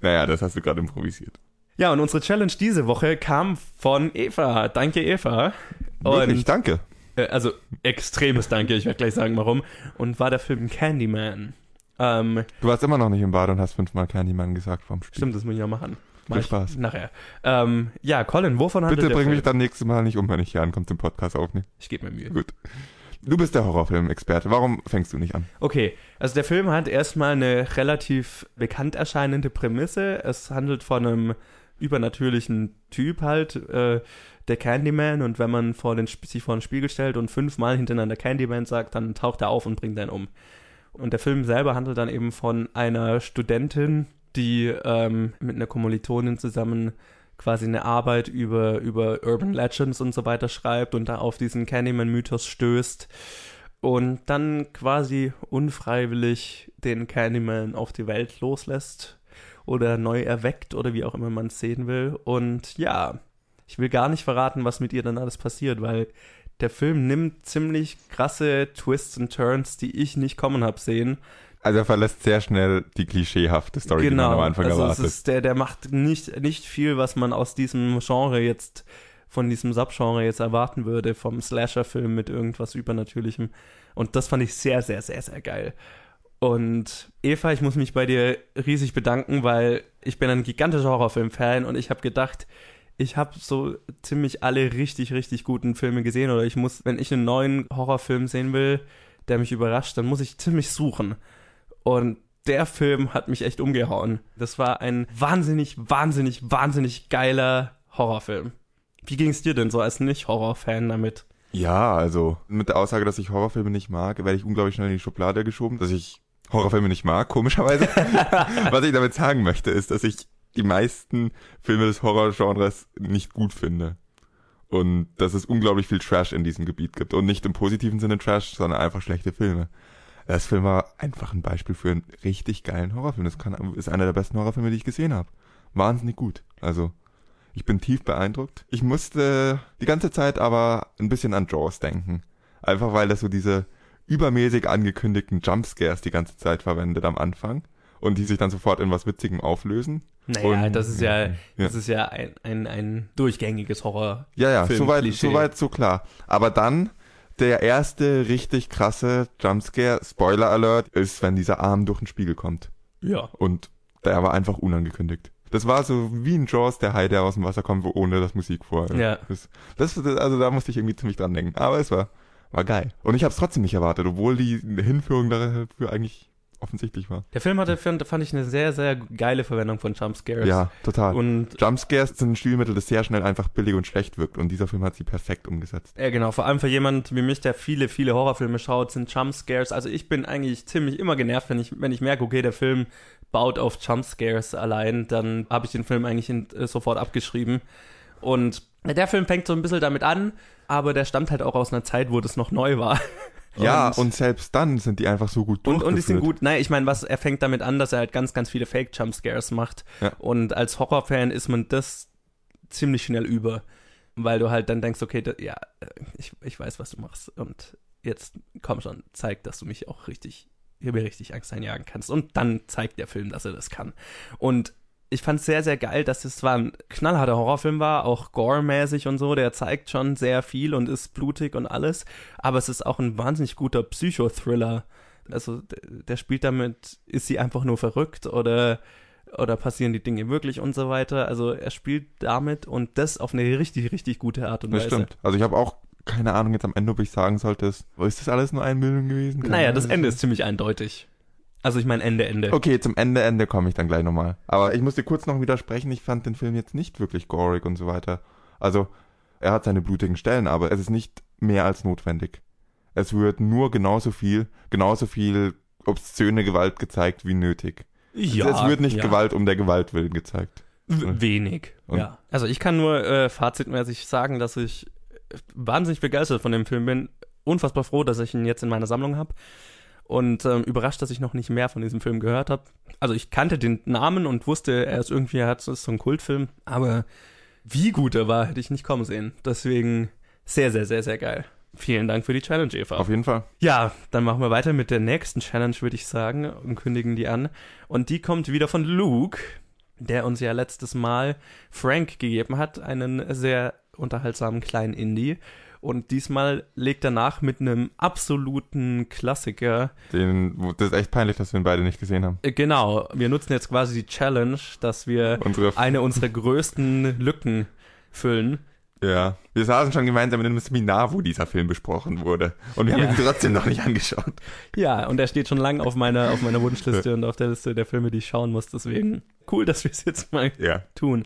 Speaker 1: Naja, das hast du gerade improvisiert.
Speaker 2: Ja, und unsere Challenge diese Woche kam von Eva. Danke, Eva.
Speaker 1: Wirklich,
Speaker 2: Und,
Speaker 1: danke.
Speaker 2: äh, also, extremes Danke, ich werde gleich sagen, warum. Und war der Film Candyman. Ähm,
Speaker 1: Du warst immer noch nicht im Bad und hast fünfmal Candyman gesagt vom Spiel.
Speaker 2: stimmt, das muss ich ja machen. Mach
Speaker 1: Viel Spaß.
Speaker 2: Nachher. Ähm, ja, Colin, wovon handelt
Speaker 1: Bitte bring mich dann nächstes Mal nicht um, wenn ich hier ankomme zum Podcast aufnehmen.
Speaker 2: Ich gebe mir Mühe.
Speaker 1: Gut. Du bist der Horrorfilm-Experte. Warum fängst du nicht an?
Speaker 2: Okay, also der Film hat erstmal eine relativ bekannt erscheinende Prämisse. Es handelt von einem übernatürlichen Typ halt, äh, der Candyman. Und wenn man vor den, sich vor den Spiegel stellt und fünfmal hintereinander Candyman sagt, dann taucht er auf und bringt einen um. Und der Film selber handelt dann eben von einer Studentin, die ähm, mit einer Kommilitonin zusammen quasi eine Arbeit über, über Urban Legends und so weiter schreibt und da auf diesen Candyman-Mythos stößt und dann quasi unfreiwillig den Candyman auf die Welt loslässt oder neu erweckt oder wie auch immer man es sehen will. Und ja, ich will gar nicht verraten, was mit ihr dann alles passiert, weil der Film nimmt ziemlich krasse Twists und Turns, die ich nicht kommen habe sehen.
Speaker 1: Also er verlässt sehr schnell die klischeehafte Story, die man am Anfang
Speaker 2: also
Speaker 1: erwartet.
Speaker 2: ist der, der macht nicht, nicht viel, was man aus diesem Genre jetzt, von diesem Subgenre jetzt erwarten würde, vom Slasher-Film mit irgendwas Übernatürlichem. Und das fand ich sehr, sehr, sehr, sehr geil. Und Eva, ich muss mich bei dir riesig bedanken, weil ich bin ein gigantischer Horrorfilm-Fan und ich habe gedacht, ich habe so ziemlich alle richtig, richtig guten Filme gesehen oder ich muss, wenn ich einen neuen Horrorfilm sehen will, der mich überrascht, dann muss ich ziemlich suchen. Und der Film hat mich echt umgehauen. Das war ein wahnsinnig, wahnsinnig, wahnsinnig geiler Horrorfilm. Wie ging es dir denn so als Nicht-Horror-Fan damit?
Speaker 1: Ja, also mit der Aussage, dass ich Horrorfilme nicht mag, werde ich unglaublich schnell in die Schublade geschoben, dass ich Horrorfilme nicht mag, komischerweise. Was ich damit sagen möchte, ist, dass ich die meisten Filme des Horrorgenres nicht gut finde. Und dass es unglaublich viel Trash in diesem Gebiet gibt. Und nicht im positiven Sinne Trash, sondern einfach schlechte Filme. Das Film war einfach ein Beispiel für einen richtig geilen Horrorfilm. Das kann, ist einer der besten Horrorfilme, die ich gesehen habe. Wahnsinnig gut. Also, ich bin tief beeindruckt. Ich musste die ganze Zeit aber ein bisschen an Jaws denken. Einfach weil das so diese übermäßig angekündigten Jumpscares die ganze Zeit verwendet am Anfang und die sich dann sofort in was Witzigem auflösen.
Speaker 2: Naja,
Speaker 1: Und-
Speaker 2: das ist ja,
Speaker 1: Ja.
Speaker 2: das ist ja ein, ein, ein durchgängiges Horror.
Speaker 1: Ja, ja, soweit, soweit so klar. Aber dann der erste richtig krasse Jumpscare, Spoiler Alert, ist, wenn dieser Arm durch den Spiegel kommt.
Speaker 2: Ja.
Speaker 1: Und der war einfach unangekündigt. Das war so wie ein Jaws, der Hai, der aus dem Wasser kommt, wo ohne das Musik vorher.
Speaker 2: Ja.
Speaker 1: Das, das, also da musste ich irgendwie ziemlich dran denken. Aber es war, war geil. Und ich habe es trotzdem nicht erwartet, obwohl die Hinführung dafür eigentlich offensichtlich war.
Speaker 2: Der Film hatte, fand, fand ich, eine sehr, sehr geile Verwendung von Jumpscares.
Speaker 1: Ja, total.
Speaker 2: Und
Speaker 1: Jumpscares sind ein Stilmittel, das sehr schnell einfach billig und schlecht wirkt. Und dieser Film hat sie perfekt umgesetzt.
Speaker 2: Ja, genau. Vor allem für jemand wie mich, der viele, viele Horrorfilme schaut, sind Jumpscares. Also ich bin eigentlich ziemlich immer genervt, wenn ich, wenn ich merke, okay, der Film baut auf Jumpscares allein, dann habe ich den Film eigentlich in, äh, sofort abgeschrieben. Und der Film fängt so ein bisschen damit an, aber der stammt halt auch aus einer Zeit, wo das noch neu war.
Speaker 1: Ja,
Speaker 2: Und-
Speaker 1: und, selbst dann sind die einfach so gut
Speaker 2: Und, und die sind
Speaker 1: durchgeführt.
Speaker 2: gut. Nein, ich meine, was er fängt damit an, dass er halt ganz, ganz viele Fake-Jumpscares macht.
Speaker 1: Ja.
Speaker 2: Und als Horrorfan ist man das ziemlich schnell über. Weil du halt dann denkst, okay, da, ja, äh, ich, ich weiß, was du machst. Und jetzt komm schon, zeig, dass du mich auch richtig, hier mir richtig Angst einjagen kannst. Und dann zeigt der Film, dass er das kann. Und ich fand es sehr, sehr geil, dass es zwar ein knallharter Horrorfilm war, auch gore-mäßig und so, der zeigt schon sehr viel und ist blutig und alles, aber es ist auch ein wahnsinnig guter Psychothriller. Also der spielt damit, ist sie einfach nur verrückt oder, oder passieren die Dinge wirklich und so weiter. Also er spielt damit und das auf eine richtig, richtig gute Art und
Speaker 1: Das
Speaker 2: Weise.
Speaker 1: stimmt. Also ich habe auch keine Ahnung jetzt am Ende, ob ich sagen sollte, ist ist das alles nur Einbildung gewesen? Keine
Speaker 2: Naja, das. Ende ist ziemlich eindeutig. Also ich meine Ende, Ende.
Speaker 1: Okay, zum Ende, Ende komme ich dann gleich nochmal. Aber ich muss dir kurz noch widersprechen, ich fand den Film jetzt nicht wirklich gorig und so weiter. Also, er hat seine blutigen Stellen, aber es ist nicht mehr als notwendig. Es wird nur genauso viel, genauso viel obszöne Gewalt gezeigt wie nötig.
Speaker 2: Ja,
Speaker 1: es wird nicht
Speaker 2: ja.
Speaker 1: Gewalt um der Gewalt willen gezeigt.
Speaker 2: W- Wenig,
Speaker 1: Und-
Speaker 2: ja. Also ich kann nur äh, fazitmäßig sagen, dass ich wahnsinnig begeistert von dem Film bin. Unfassbar froh, dass ich ihn jetzt in meiner Sammlung habe. Und ähm, überrascht, dass ich noch nicht mehr von diesem Film gehört habe. Also ich kannte den Namen und wusste, er ist irgendwie, er hat, so ein Kultfilm. Aber wie gut er war, hätte ich nicht kommen sehen. Deswegen sehr, sehr, sehr, sehr geil. Vielen Dank für die Challenge, Eva.
Speaker 1: Auf jeden Fall.
Speaker 2: Ja, dann machen wir weiter mit der nächsten Challenge, würde ich sagen, und kündigen die an. Und die kommt wieder von Luke, der uns ja letztes Mal Frank gegeben hat, einen sehr unterhaltsamen kleinen Indie. Und diesmal legt er nach mit einem absoluten Klassiker.
Speaker 1: Den, das ist echt peinlich, dass wir ihn beide nicht gesehen haben.
Speaker 2: Äh, Genau, wir nutzen jetzt quasi die Challenge, dass wir
Speaker 1: Unsere,
Speaker 2: eine unserer größten Lücken füllen.
Speaker 1: ja. Wir saßen schon gemeinsam in einem Seminar, wo dieser Film besprochen wurde. Und wir
Speaker 2: Ja.
Speaker 1: haben ihn trotzdem noch nicht angeschaut.
Speaker 2: Ja, und er steht schon lange auf meiner, auf meiner Wunschliste und auf der Liste der Filme, die ich schauen muss. Deswegen cool, dass wir es jetzt mal
Speaker 1: Ja.
Speaker 2: tun.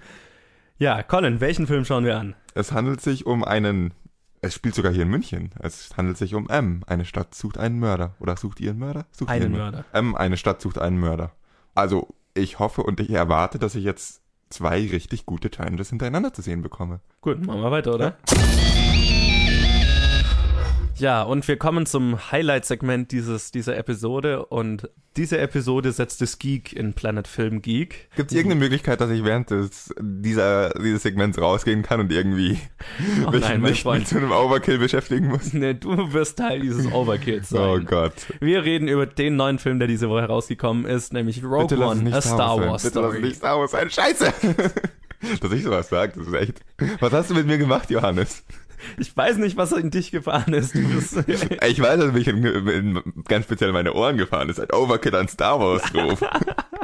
Speaker 2: Ja, Colin, welchen Film schauen wir an?
Speaker 1: Es handelt sich um einen. Es spielt sogar hier in München. Es handelt sich um M. Eine Stadt sucht einen Mörder. Oder sucht ihr einen Mörder? Sucht
Speaker 2: Einen Mörder.
Speaker 1: M. Eine Stadt sucht einen Mörder. Also, ich hoffe und ich erwarte, dass ich jetzt zwei richtig gute Challenges hintereinander zu sehen bekomme.
Speaker 2: Gut, machen wir weiter, oder? Ja, und wir kommen zum Highlight-Segment dieses, dieser Episode. Und diese Episode setzt das Geek in Planet Film Geek.
Speaker 1: Gibt es irgendeine Möglichkeit, dass ich während des, dieser, dieses Segments rausgehen kann und irgendwie
Speaker 2: Oh
Speaker 1: mich
Speaker 2: nein,
Speaker 1: nicht
Speaker 2: Freund.
Speaker 1: mit so einem Overkill beschäftigen muss?
Speaker 2: Ne, du wirst Teil dieses Overkills
Speaker 1: Oh
Speaker 2: sein.
Speaker 1: Gott.
Speaker 2: wir reden über den neuen Film, der diese Woche rausgekommen ist, nämlich Rogue
Speaker 1: Bitte lass es
Speaker 2: One,
Speaker 1: nicht
Speaker 2: a Star
Speaker 1: sein.
Speaker 2: Wars
Speaker 1: Bitte lass es
Speaker 2: Story.
Speaker 1: nicht Star Wars sein. Scheiße! Dass ich sowas sage, das ist echt. Was hast du mit mir gemacht, Johannes?
Speaker 2: Ich weiß nicht, was in dich gefahren ist.
Speaker 1: Ich weiß, dass mich in, in, ganz speziell in meine Ohren gefahren ist. Ein Overkill an Star Wars Ruf.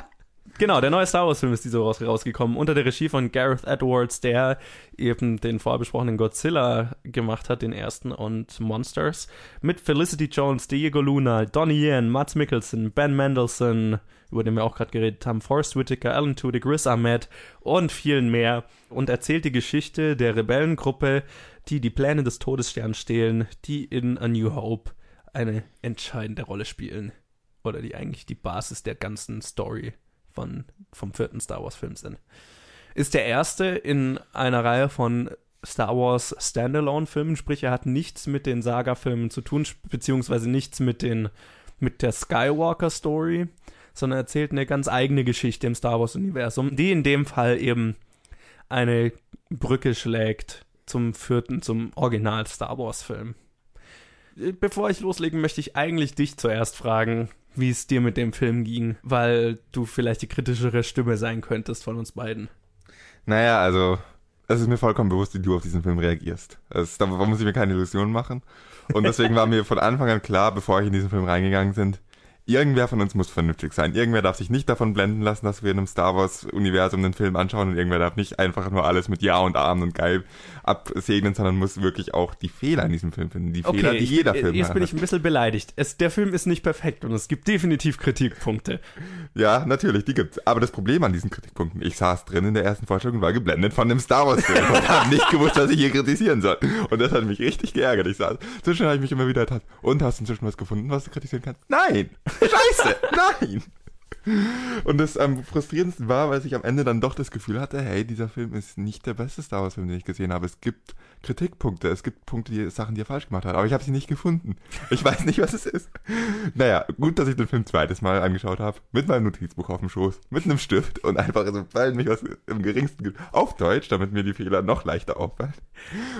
Speaker 2: Genau, der neue Star Wars Film ist diese Woche rausgekommen, unter der Regie von Gareth Edwards, der eben den vorher besprochenen Godzilla gemacht hat, den ersten, und Monsters. Mit Felicity Jones, Diego Luna, Donnie Yen, Mats Mikkelsen, Ben Mendelsohn, über den wir auch gerade geredet haben, Forrest Whitaker, Alan Tudyk, Riz Ahmed und vielen mehr. Und erzählt die Geschichte der Rebellengruppe, die die Pläne des Todessterns stehlen, die in A New Hope eine entscheidende Rolle spielen. Oder die eigentlich die Basis der ganzen Story von, vom vierten Star Wars Film sind. Ist der erste in einer Reihe von Star Wars Standalone-Filmen, sprich er hat nichts mit den Saga-Filmen zu tun, beziehungsweise nichts mit, den, mit der Skywalker-Story, sondern erzählt eine ganz eigene Geschichte im Star Wars-Universum, die in dem Fall eben eine Brücke schlägt zum vierten, zum Original Star Wars-Film. Bevor ich loslegen, möchte ich eigentlich dich zuerst fragen, wie es dir mit dem Film ging, weil du vielleicht die kritischere Stimme sein könntest von uns beiden.
Speaker 1: Naja, also, es ist mir vollkommen bewusst, wie du auf diesen Film reagierst. Es, da muss ich mir keine Illusionen machen. Und deswegen war mir von Anfang an klar, bevor ich in diesen Film reingegangen bin, irgendwer von uns muss vernünftig sein. Irgendwer darf sich nicht davon blenden lassen, dass wir in einem Star Wars-Universum den Film anschauen und irgendwer darf nicht einfach nur alles mit Ja und Amen und geil absegnen, sondern muss wirklich auch die Fehler in diesem Film finden. Die Fehler, die
Speaker 2: ich-
Speaker 1: jeder Film
Speaker 2: jetzt
Speaker 1: hat.
Speaker 2: bin ich ein bisschen beleidigt. Es, der Film ist nicht perfekt und es gibt definitiv Kritikpunkte.
Speaker 1: Ja, natürlich, die gibt's. Aber das Problem an diesen Kritikpunkten, ich saß drin in der ersten Vorstellung und war geblendet von dem Star Wars Film und habe nicht gewusst, was ich hier kritisieren soll. Und das hat mich richtig geärgert. Ich saß, zwischen habe ich mich immer wieder gedacht, und hast du inzwischen was gefunden, was du kritisieren kannst? Nein! Scheiße! Nein! Und das am frustrierendsten war, weil ich am Ende dann doch das Gefühl hatte, hey, dieser Film ist nicht der beste Star Wars Film, den ich gesehen habe. Es gibt Kritikpunkte, es gibt Punkte, die Sachen, die er falsch gemacht hat, aber ich habe sie nicht gefunden. Ich weiß nicht, was es ist. Naja, gut, dass ich den Film zweites Mal angeschaut habe, mit meinem Notizbuch auf dem Schoß, mit einem Stift und einfach, sobald mich was im geringsten gibt, auf Deutsch, damit mir die Fehler noch leichter auffallen.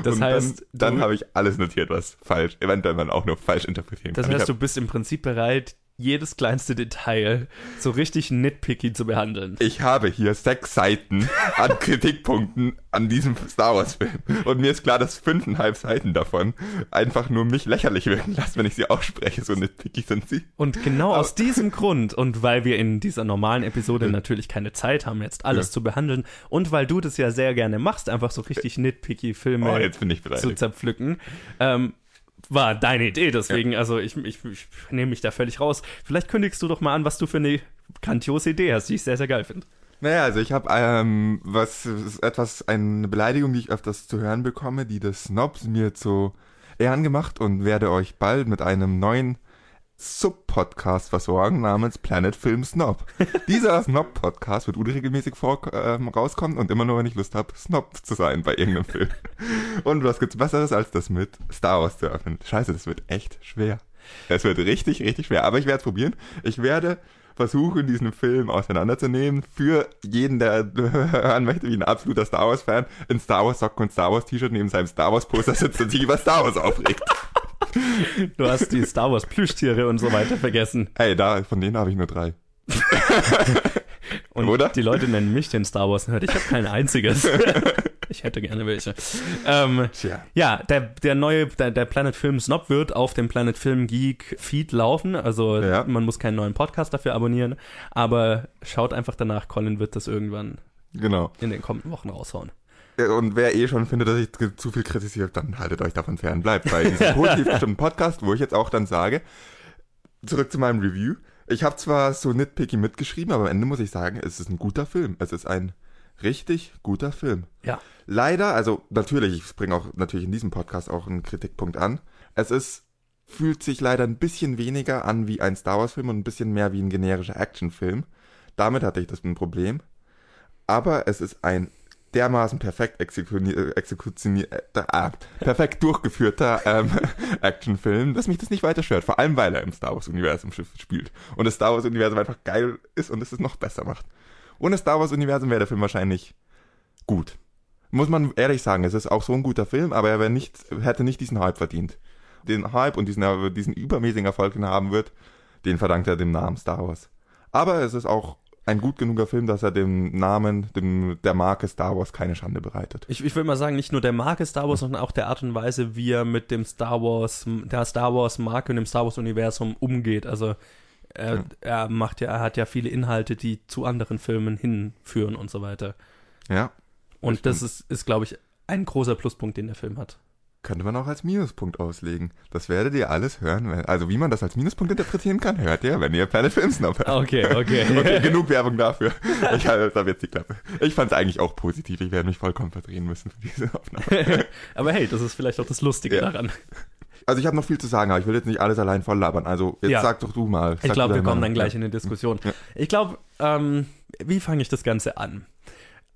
Speaker 2: Das
Speaker 1: und
Speaker 2: heißt,
Speaker 1: dann, dann habe ich alles notiert, was falsch, eventuell man auch nur falsch interpretieren
Speaker 2: Das
Speaker 1: kann. Ich
Speaker 2: heißt, du bist im Prinzip bereit, jedes kleinste Detail so richtig nitpicky zu behandeln.
Speaker 1: Ich habe hier sechs Seiten an Kritikpunkten an diesem Star Wars Film. Und mir ist klar, dass fünfeinhalb Seiten davon einfach nur mich lächerlich wirken lassen, wenn ich sie ausspreche. So nitpicky sind sie.
Speaker 2: Und genau aus diesem Grund und weil wir in dieser normalen Episode natürlich keine Zeit haben, jetzt alles
Speaker 1: Ja.
Speaker 2: zu behandeln und weil du das ja sehr gerne machst, einfach so richtig nitpicky Filme
Speaker 1: Oh, jetzt bin ich
Speaker 2: zu zerpflücken, ähm, war deine Idee. Deswegen, also ich, ich, ich nehme mich da völlig raus. Vielleicht kündigst du doch mal an, was du für eine grandiose Idee hast, die ich sehr, sehr geil finde.
Speaker 1: Naja, also ich habe ähm, was etwas eine Beleidigung, die ich öfters zu hören bekomme, die des Snobs mir zu Ehren gemacht und werde euch bald mit einem neuen Sub-Podcast versorgen namens Planet Film Snob. Dieser Snob-Podcast wird unregelmäßig vor, ähm, rauskommen und immer nur, wenn ich Lust habe, Snob zu sein bei irgendeinem Film. Und was gibt's Besseres, als das mit Star Wars zu öffnen? Scheiße, das wird echt schwer. Es wird richtig, richtig schwer. Aber ich werde es probieren. Ich werde versuchen, diesen Film auseinanderzunehmen. Für jeden, der hören möchte, wie ein absoluter Star Wars-Fan, in Star Wars-Socken und Star Wars-T-Shirt neben seinem Star Wars-Poster sitzt und sich über Star Wars aufregt.
Speaker 2: Du hast die Star Wars Plüschtiere und so weiter vergessen.
Speaker 1: Ey, da, von denen habe ich nur drei.
Speaker 2: Und
Speaker 1: Oder?
Speaker 2: die Leute nennen mich den Star Wars Nerd. Ich habe kein einziges. ich hätte gerne welche. Ähm,
Speaker 1: Tja.
Speaker 2: ja, der, der neue, der, der Planet Film Snob wird auf dem Planet Film Geek Feed laufen. Also
Speaker 1: Ja.
Speaker 2: man muss keinen neuen Podcast dafür abonnieren. Aber schaut einfach danach. Colin wird das irgendwann
Speaker 1: Genau.
Speaker 2: in den kommenden Wochen raushauen.
Speaker 1: Ja, Und wer eh schon findet, dass ich zu viel kritisiere, dann haltet euch davon fern. Bleibt bei diesem positiv bestimmten Podcast, wo ich jetzt auch dann sage, zurück zu meinem Review. Ich habe zwar so nitpicky mitgeschrieben, aber am Ende muss ich sagen, es ist ein guter Film. Es ist ein richtig guter Film.
Speaker 2: Ja.
Speaker 1: Leider, also natürlich, ich bringe auch natürlich in diesem Podcast auch einen Kritikpunkt an. Es ist, fühlt sich leider ein bisschen weniger an wie ein Star Wars Film und ein bisschen mehr wie ein generischer Actionfilm. Damit hatte ich das ein Problem. Aber es ist ein dermaßen perfekt exekutionier, exekutionier, äh, ah, perfekt durchgeführter ähm, Actionfilm, dass mich das nicht weiter stört. Vor allem, weil er im Star Wars Universum spielt. Und das Star Wars Universum einfach geil ist und es es noch besser macht. Ohne Star Wars Universum wäre der Film wahrscheinlich gut. Muss man ehrlich sagen, es ist auch so ein guter Film, aber er nicht, hätte nicht diesen Hype verdient. Den Hype und diesen, diesen übermäßigen Erfolg, den er haben wird, den verdankt er dem Namen Star Wars. Aber es ist auch ein gut genuger Film, dass er dem Namen, dem, der Marke Star Wars keine Schande bereitet.
Speaker 2: Ich, ich würde mal sagen, nicht nur der Marke Star Wars, sondern auch der Art und Weise, wie er mit dem Star Wars, der Star Wars Marke und dem Star Wars Universum umgeht. Also er,
Speaker 1: Ja.
Speaker 2: er macht ja, er hat ja viele Inhalte, die zu anderen Filmen hinführen und so weiter.
Speaker 1: Ja,
Speaker 2: Und das ist, ist glaube ich, ein großer Pluspunkt, den der Film hat.
Speaker 1: Könnte man auch als Minuspunkt auslegen. Das werdet ihr alles hören. Wenn, also wie man das als Minuspunkt interpretieren kann, hört ihr, wenn ihr Planet Films noch hört.
Speaker 2: Okay, okay.
Speaker 1: Okay, genug Werbung dafür. Ich halte da jetzt die Klappe. Ich fand es eigentlich auch positiv. Ich werde mich vollkommen verdrehen müssen für diese Aufnahme.
Speaker 2: Aber hey, das ist vielleicht auch das Lustige
Speaker 1: Ja.
Speaker 2: daran.
Speaker 1: Also ich habe noch viel zu sagen, aber ich will jetzt nicht alles allein voll labern. Also jetzt
Speaker 2: Ja.
Speaker 1: sag doch du mal.
Speaker 2: Ich glaube, wir kommen dann
Speaker 1: Meinung.
Speaker 2: gleich in die Diskussion.
Speaker 1: Ja.
Speaker 2: Ich glaube, ähm, wie fange ich das Ganze an?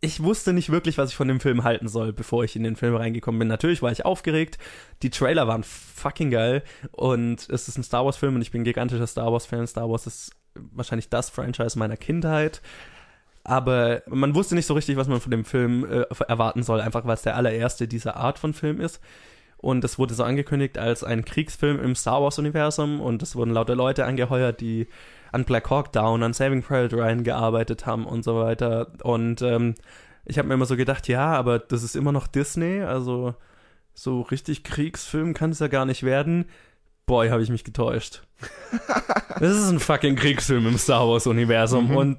Speaker 2: Ich wusste nicht wirklich, was ich von dem Film halten soll, bevor ich in den Film reingekommen bin. Natürlich war ich aufgeregt. Die Trailer waren fucking geil. Und es ist ein Star Wars-Film und ich bin gigantischer Star Wars-Fan. Star Wars ist wahrscheinlich das Franchise meiner Kindheit. Aber man wusste nicht so richtig, was man von dem Film äh, erwarten soll, einfach weil es der allererste dieser Art von Film ist. Und es wurde so angekündigt als ein Kriegsfilm im Star Wars-Universum und es wurden lauter Leute angeheuert, die an Black Hawk Down, an Saving Private Ryan gearbeitet haben und so weiter. Und ähm, ich habe mir immer so gedacht, ja, aber das ist immer noch Disney, also so richtig Kriegsfilm kann es ja gar nicht werden. Boy, habe ich mich getäuscht. Das ist ein fucking Kriegsfilm im Star Wars-Universum
Speaker 1: Mhm.
Speaker 2: und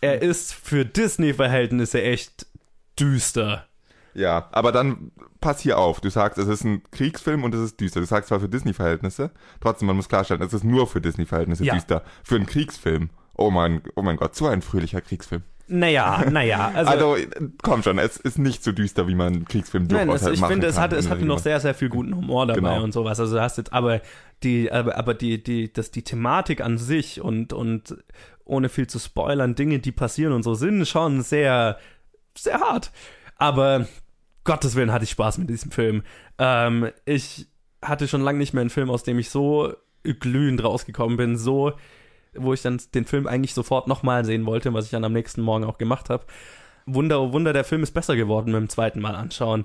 Speaker 2: er ist für Disney-Verhältnisse echt düster.
Speaker 1: Ja, aber dann pass hier auf. Du sagst, es ist ein Kriegsfilm und es ist düster. Du sagst zwar für Disney-Verhältnisse, trotzdem, man muss klarstellen, es ist nur für Disney-Verhältnisse
Speaker 2: Ja.
Speaker 1: düster. Für einen Kriegsfilm. Oh mein, oh mein Gott, so ein fröhlicher Kriegsfilm.
Speaker 2: Naja, naja, also,
Speaker 1: Also, komm schon, es ist nicht so düster, wie man einen Kriegsfilm
Speaker 2: Nein,
Speaker 1: durchaus
Speaker 2: es,
Speaker 1: halt
Speaker 2: ich finde, es hatte, es hatte noch sehr, sehr viel guten Humor dabei
Speaker 1: Genau.
Speaker 2: und sowas. Also du hast jetzt, aber die, aber, aber die, die, das, die Thematik an sich und, und ohne viel zu spoilern, Dinge, die passieren und so, sind schon sehr, sehr hart. Aber Gottes Willen hatte ich Spaß mit diesem Film. Ähm, ich hatte schon lange nicht mehr einen Film, aus dem ich so glühend rausgekommen bin, so, wo ich dann den Film eigentlich sofort nochmal sehen wollte, was ich dann am nächsten Morgen auch gemacht habe. Wunder, oh Wunder, der Film ist besser geworden beim zweiten Mal anschauen.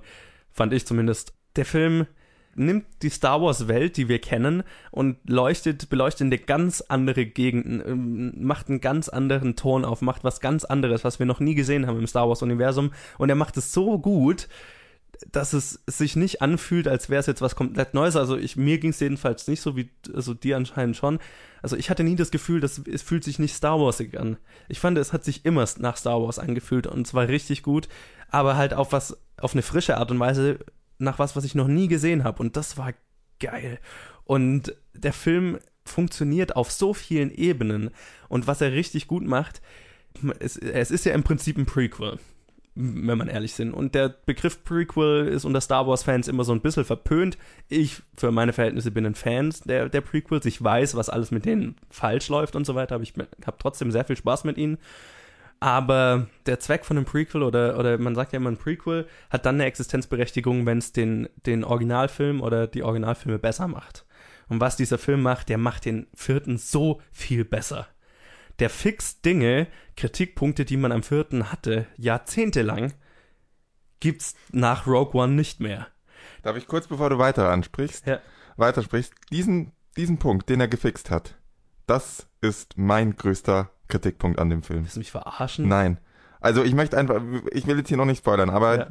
Speaker 2: Fand ich zumindest. Der Film nimmt die Star Wars Welt, die wir kennen, und leuchtet, beleuchtet eine ganz andere Gegend, ähm, macht einen ganz anderen Ton auf, macht was ganz anderes, was wir noch nie gesehen haben im Star Wars Universum. Und er macht es so gut, dass es sich nicht anfühlt, als wäre es jetzt was komplett Neues. Also ich, mir ging es jedenfalls nicht so wie, also dir anscheinend schon. Also ich hatte nie das Gefühl, dass es fühlt sich nicht Star Warsig an. Ich fand, es hat sich immer nach Star Wars angefühlt und zwar richtig gut, aber halt auf was, auf eine frische Art und Weise, nach was, was ich noch nie gesehen habe. Und das war geil. Und der Film funktioniert auf so vielen Ebenen. Und was er richtig gut macht, es, es ist ja im Prinzip ein Prequel. wenn man ehrlich sind. Und der Begriff Prequel ist unter Star Wars-Fans immer so ein bisschen verpönt. Ich, für meine Verhältnisse, bin ein Fan der, der Prequels. Ich weiß, was alles mit denen falsch läuft und so weiter, aber ich habe trotzdem sehr viel Spaß mit ihnen. Aber der Zweck von einem Prequel oder, oder man sagt ja immer ein Prequel hat dann eine Existenzberechtigung, wenn es den, den Originalfilm oder die Originalfilme besser macht. Und was dieser Film macht, der macht den vierten so viel besser. Der fixt Dinge, Kritikpunkte, die man am vierten hatte, jahrzehntelang, gibt's nach Rogue One nicht mehr.
Speaker 1: Darf ich kurz, bevor du weiter ansprichst,
Speaker 2: Ja.
Speaker 1: weitersprichst, diesen, diesen Punkt, den er gefixt hat, das ist mein größter Kritikpunkt an dem Film.
Speaker 2: Willst du mich verarschen?
Speaker 1: Nein. Also ich möchte einfach, ich will jetzt hier noch nicht spoilern, aber
Speaker 2: Ja.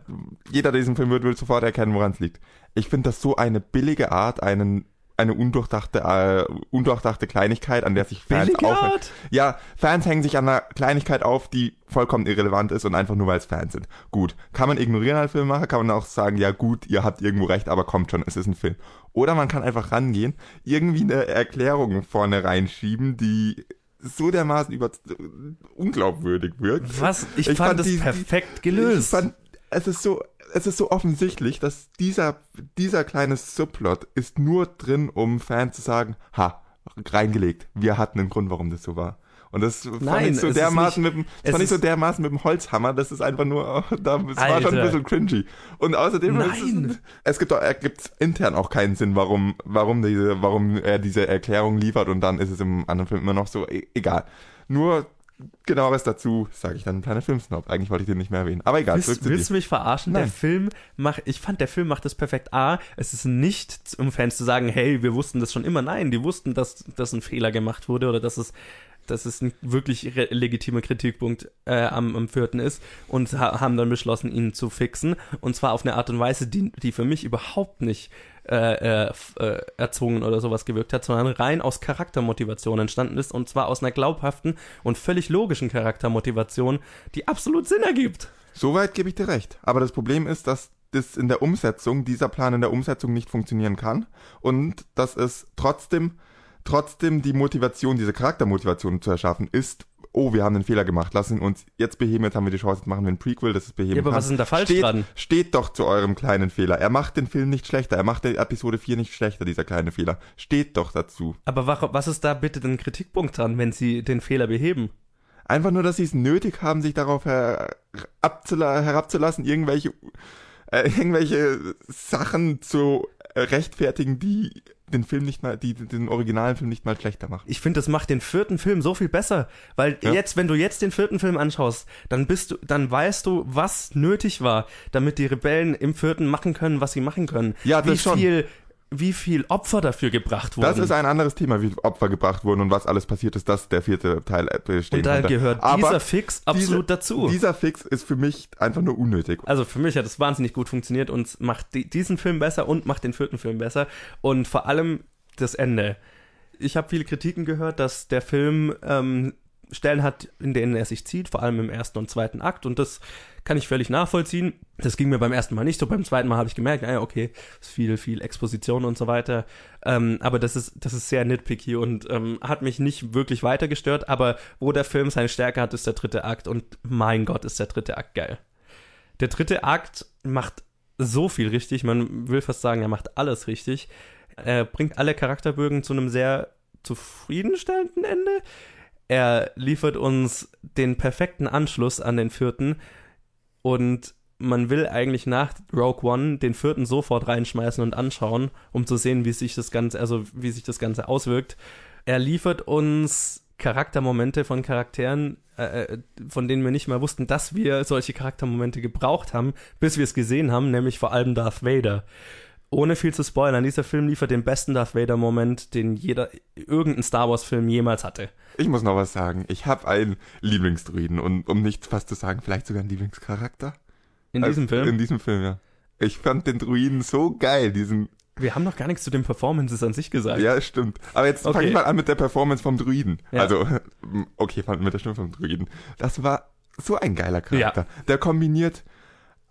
Speaker 1: jeder, der diesen Film wird, will sofort erkennen, woran es liegt. Ich finde das so eine billige Art, einen, eine undurchdachte, äh, undurchdachte Kleinigkeit, an der sich Fans aufhängen. Ja, Fans hängen sich an einer Kleinigkeit auf, die vollkommen irrelevant ist und einfach nur, weil es Fans sind. Gut, kann man ignorieren als Filmemacher, kann man auch sagen, ja gut, ihr habt irgendwo recht, aber kommt schon, es ist ein Film. Oder man kann einfach rangehen, irgendwie eine Erklärung vorne reinschieben, die so dermaßen über unglaubwürdig wirkt.
Speaker 2: Was? Ich,
Speaker 1: Ich
Speaker 2: fand,
Speaker 1: fand
Speaker 2: das
Speaker 1: die-
Speaker 2: perfekt
Speaker 1: Ich
Speaker 2: gelöst.
Speaker 1: fand, es ist so, es ist so offensichtlich, dass dieser, dieser kleine Subplot ist nur drin, um Fans zu sagen, ha, reingelegt. Wir hatten einen Grund, warum das so war. Und das fand
Speaker 2: Nein,
Speaker 1: ich so dermaßen
Speaker 2: nicht-
Speaker 1: mit dem, das fand ich so dermaßen mit dem Holzhammer, das ist einfach nur, da, es war schon ein bisschen cringy. Und außerdem, es, es gibt, auch- es gibt intern auch keinen Sinn, warum, warum diese, warum er diese Erklärung liefert und dann ist es im anderen Film immer noch so, e- egal. Nur, genaueres dazu sage ich dann Planet Filmsnob. Eigentlich wollte ich den nicht mehr erwähnen. Aber egal,
Speaker 2: Willst, willst du mich verarschen? Der
Speaker 1: Nein.
Speaker 2: Film macht, ich fand, der Film macht das perfekt. A, es ist nicht, um Fans zu sagen, hey, wir wussten das schon immer. Nein, die wussten, dass, dass ein Fehler gemacht wurde oder dass es, dass es ein wirklich legitimer Kritikpunkt äh, am, am vierten ist und ha haben dann beschlossen, ihn zu fixen. Und zwar auf eine Art und Weise, die, die für mich überhaupt nicht äh, äh, äh, erzwungen oder sowas gewirkt hat, sondern rein aus Charaktermotivation entstanden ist und zwar aus einer glaubhaften und völlig logischen Charaktermotivation, die absolut Sinn ergibt.
Speaker 1: Soweit gebe ich dir recht. Aber das Problem ist, dass das in der Umsetzung, dieser Plan in der Umsetzung nicht funktionieren kann und dass es trotzdem, trotzdem die Motivation, diese Charaktermotivation zu erschaffen ist, oh, wir haben einen Fehler gemacht, lassen uns jetzt beheben, jetzt haben wir die Chance, jetzt machen wir ein Prequel, das ist beheben
Speaker 2: Ja, aber
Speaker 1: kann.
Speaker 2: was ist denn da falsch
Speaker 1: steht,
Speaker 2: dran?
Speaker 1: Steht doch zu eurem kleinen Fehler. Er macht den Film nicht schlechter, er macht die Episode 4 nicht schlechter, dieser kleine Fehler. Steht doch dazu.
Speaker 2: Aber wa- was ist da bitte ein Kritikpunkt dran, wenn sie den Fehler beheben?
Speaker 1: Einfach nur, dass sie es nötig haben, sich darauf her abzula herabzulassen, irgendwelche, äh, irgendwelche Sachen zu rechtfertigen, die den Film nicht mal, die den originalen Film nicht mal schlechter machen.
Speaker 2: Ich finde, das macht den vierten Film so viel besser, weil
Speaker 1: Ja.
Speaker 2: jetzt, wenn du jetzt den vierten Film anschaust, dann bist du, dann weißt du, was nötig war, damit die Rebellen im vierten machen können, was sie machen können.
Speaker 1: Ja, das
Speaker 2: wie
Speaker 1: schon.
Speaker 2: viel, wie viel Opfer dafür gebracht wurden.
Speaker 1: Das ist ein anderes Thema, wie Opfer gebracht wurden und was alles passiert ist, dass der vierte Teil äh, bestehen
Speaker 2: und da
Speaker 1: konnte.
Speaker 2: gehört
Speaker 1: Aber
Speaker 2: dieser Fix absolut
Speaker 1: diese-
Speaker 2: dazu.
Speaker 1: Dieser Fix ist für mich einfach nur unnötig.
Speaker 2: Also für mich hat es wahnsinnig gut funktioniert und macht die, diesen Film besser und macht den vierten Film besser. Und vor allem das Ende. Ich habe viele Kritiken gehört, dass der Film ähm, Stellen hat, in denen er sich zieht, vor allem im ersten und zweiten Akt. Und das kann ich völlig nachvollziehen. Das ging mir beim ersten Mal nicht so. Beim zweiten Mal habe ich gemerkt, naja, okay, ist viel, viel Exposition und so weiter. Ähm, aber das ist, das ist sehr nitpicky und ähm, hat mich nicht wirklich weiter gestört. Aber wo der Film seine Stärke hat, ist der dritte Akt. Und mein Gott, ist der dritte Akt geil. Der dritte Akt macht so viel richtig. Man will fast sagen, er macht alles richtig. Er bringt alle Charakterbögen zu einem sehr zufriedenstellenden Ende. Er liefert uns den perfekten Anschluss an den vierten und man will eigentlich nach Rogue One den vierten sofort reinschmeißen und anschauen, um zu sehen, wie sich das Ganze, also wie sich das Ganze auswirkt. Er liefert uns Charaktermomente von Charakteren, äh, von denen wir nicht mal wussten, dass wir solche Charaktermomente gebraucht haben, bis wir es gesehen haben, nämlich vor allem Darth Vader. Ohne viel zu spoilern, dieser Film liefert den besten Darth Vader-Moment, den jeder, irgendein Star Wars-Film jemals hatte.
Speaker 1: Ich muss noch was sagen. Ich habe einen Lieblingsdruiden und um nicht fast zu sagen, vielleicht sogar einen Lieblingscharakter.
Speaker 2: In
Speaker 1: Also,
Speaker 2: diesem Film.
Speaker 1: In diesem Film, ja. Ich fand den Druiden so geil, diesen
Speaker 2: wir haben noch gar nichts zu den Performances an sich gesagt.
Speaker 1: Ja, stimmt. Aber jetzt fange
Speaker 2: Okay.
Speaker 1: ich mal an mit der Performance vom Druiden.
Speaker 2: Ja.
Speaker 1: Also, okay, fang mit der Stimme vom Druiden. Das war so ein geiler Charakter. Der kombiniert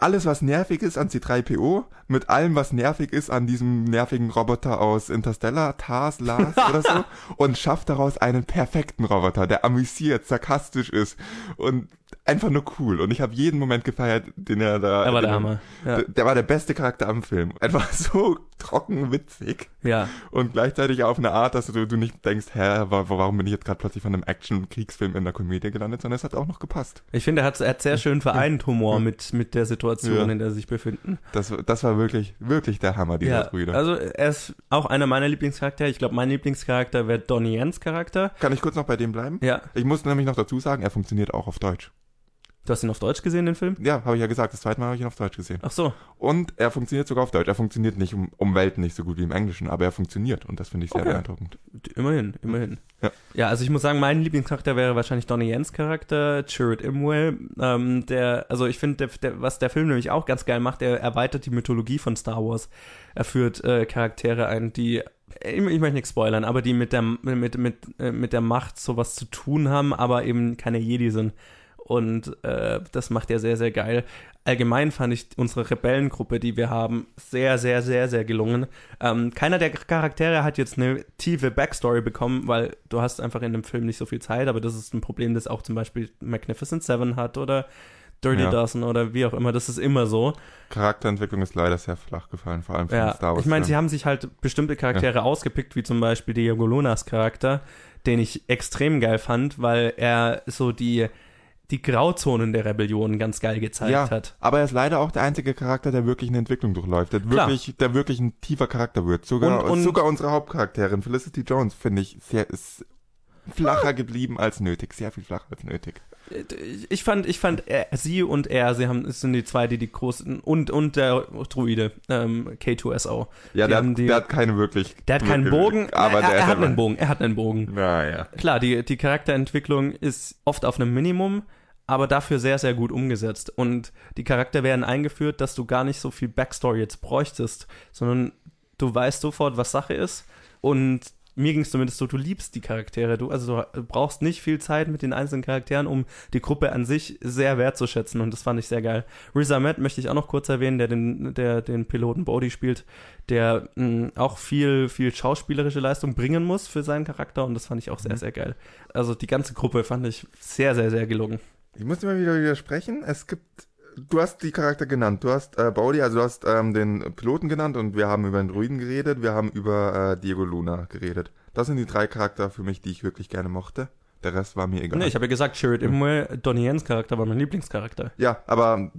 Speaker 1: alles, was nervig ist an C3PO, mit allem, was nervig ist an diesem nervigen Roboter aus Interstellar, Tars, Lars oder so, und schafft daraus einen perfekten Roboter, der amüsiert, sarkastisch ist. Und einfach nur cool. Und ich habe jeden Moment gefeiert, den er da.
Speaker 2: Er war der Hammer. Ja.
Speaker 1: Der, der war der beste Charakter am Film. Einfach so trocken witzig
Speaker 2: ja.
Speaker 1: und gleichzeitig auf eine Art, dass du, du nicht denkst, hä, wa- warum bin ich jetzt gerade plötzlich von einem Action-Kriegsfilm in einer Komödie gelandet, sondern es hat auch noch gepasst.
Speaker 2: Ich finde, er hat, er hat sehr schön vereint Humor mit, mit der Situation,
Speaker 1: Ja.
Speaker 2: in der sie sich befinden.
Speaker 1: Das, das war wirklich, wirklich der Hammer, dieser
Speaker 2: Ja,
Speaker 1: Brüder.
Speaker 2: also er ist auch einer meiner Lieblingscharaktere. Ich glaube, mein Lieblingscharakter wäre Donnie Yens Charakter.
Speaker 1: Kann ich kurz noch bei dem bleiben?
Speaker 2: Ja,
Speaker 1: Ich muss nämlich noch dazu sagen, er funktioniert auch auf Deutsch.
Speaker 2: Du hast ihn auf Deutsch gesehen, den Film?
Speaker 1: Ja, habe ich ja gesagt, das zweite Mal habe ich ihn auf Deutsch gesehen.
Speaker 2: Ach so,
Speaker 1: Und er funktioniert sogar auf Deutsch. Er funktioniert nicht um, um Welten nicht so gut wie im Englischen, aber er funktioniert und das finde ich sehr
Speaker 2: Okay.
Speaker 1: beeindruckend.
Speaker 2: immerhin, immerhin.
Speaker 1: Ja.
Speaker 2: ja, also ich muss sagen, mein Lieblingscharakter wäre wahrscheinlich Donnie Yens Charakter, Chirrut Imwe. Ähm, der, also ich finde, der, der, was der Film nämlich auch ganz geil macht, er erweitert die Mythologie von Star Wars. Er führt äh, Charaktere ein, die ich, ich möchte nichts spoilern, aber die mit der, mit, mit, äh, mit der Macht sowas zu tun haben, aber eben keine Jedi sind. Und äh, das macht er sehr, sehr geil. Allgemein fand ich unsere Rebellengruppe, die wir haben, sehr, sehr, sehr, sehr gelungen. Ähm, keiner der Charaktere hat jetzt eine tiefe Backstory bekommen, weil du hast einfach in dem Film nicht so viel Zeit, aber das ist ein Problem, das auch zum Beispiel Magnificent Seven hat oder Dirty
Speaker 1: Ja.
Speaker 2: Dozen oder wie auch immer. Das ist immer so.
Speaker 1: Charakterentwicklung ist leider sehr flach gefallen, vor allem für
Speaker 2: Ja,
Speaker 1: Star Wars.
Speaker 2: ich meine, sie haben sich halt bestimmte Charaktere ausgepickt, wie zum Beispiel Diego Lunas Charakter, den ich extrem geil fand, weil er so die, die Grauzonen der Rebellion ganz geil gezeigt
Speaker 1: ja,
Speaker 2: hat.
Speaker 1: aber er ist leider auch der einzige Charakter, der wirklich eine Entwicklung durchläuft, der
Speaker 2: Klar.
Speaker 1: wirklich, der wirklich ein tiefer Charakter wird. Sogar,
Speaker 2: Und- und-
Speaker 1: sogar unsere Hauptcharakterin Felicity Jones finde ich sehr ist flacher
Speaker 2: Ah.
Speaker 1: geblieben als nötig, sehr viel flacher als nötig.
Speaker 2: Ich fand, ich fand er, sie und er, sie haben, es sind die zwei, die die großen und und der Druide ähm, K2SO.
Speaker 1: Ja, der, hat,
Speaker 2: die-
Speaker 1: der hat keinen wirklich.
Speaker 2: Der hat keinen Bogen,
Speaker 1: aber
Speaker 2: er,
Speaker 1: der
Speaker 2: er
Speaker 1: ist
Speaker 2: hat einen Bogen, er hat einen Bogen.
Speaker 1: Ja, ja.
Speaker 2: Klar, die, die Charakterentwicklung ist oft auf einem Minimum, aber dafür sehr, sehr gut umgesetzt. Und die Charakter werden eingeführt, dass du gar nicht so viel Backstory jetzt bräuchtest, sondern du weißt sofort, was Sache ist. Und mir ging es zumindest so, du liebst die Charaktere. Du, also du brauchst nicht viel Zeit mit den einzelnen Charakteren, um die Gruppe an sich sehr wertzuschätzen. Und das fand ich sehr geil. Riz Ahmed möchte ich auch noch kurz erwähnen, der den, der den Piloten Bodhi spielt, der mh, auch viel, viel schauspielerische Leistung bringen muss für seinen Charakter. Und das fand ich auch sehr, sehr geil. Also die ganze Gruppe fand ich sehr, sehr, sehr gelungen.
Speaker 1: Ich muss mal wieder widersprechen. Es gibt, du hast die Charakter genannt. Du hast äh, Bodhi, also du hast ähm, den Piloten genannt und wir haben über den Druiden geredet. Wir haben über äh, Diego Luna geredet. Das sind die drei Charakter für mich, die ich wirklich gerne mochte. Der Rest war mir egal.
Speaker 2: Nee, ich habe ja gesagt, Sherrod Imwe, Donnie Yens Charakter war mein Lieblingscharakter.
Speaker 1: ja, aber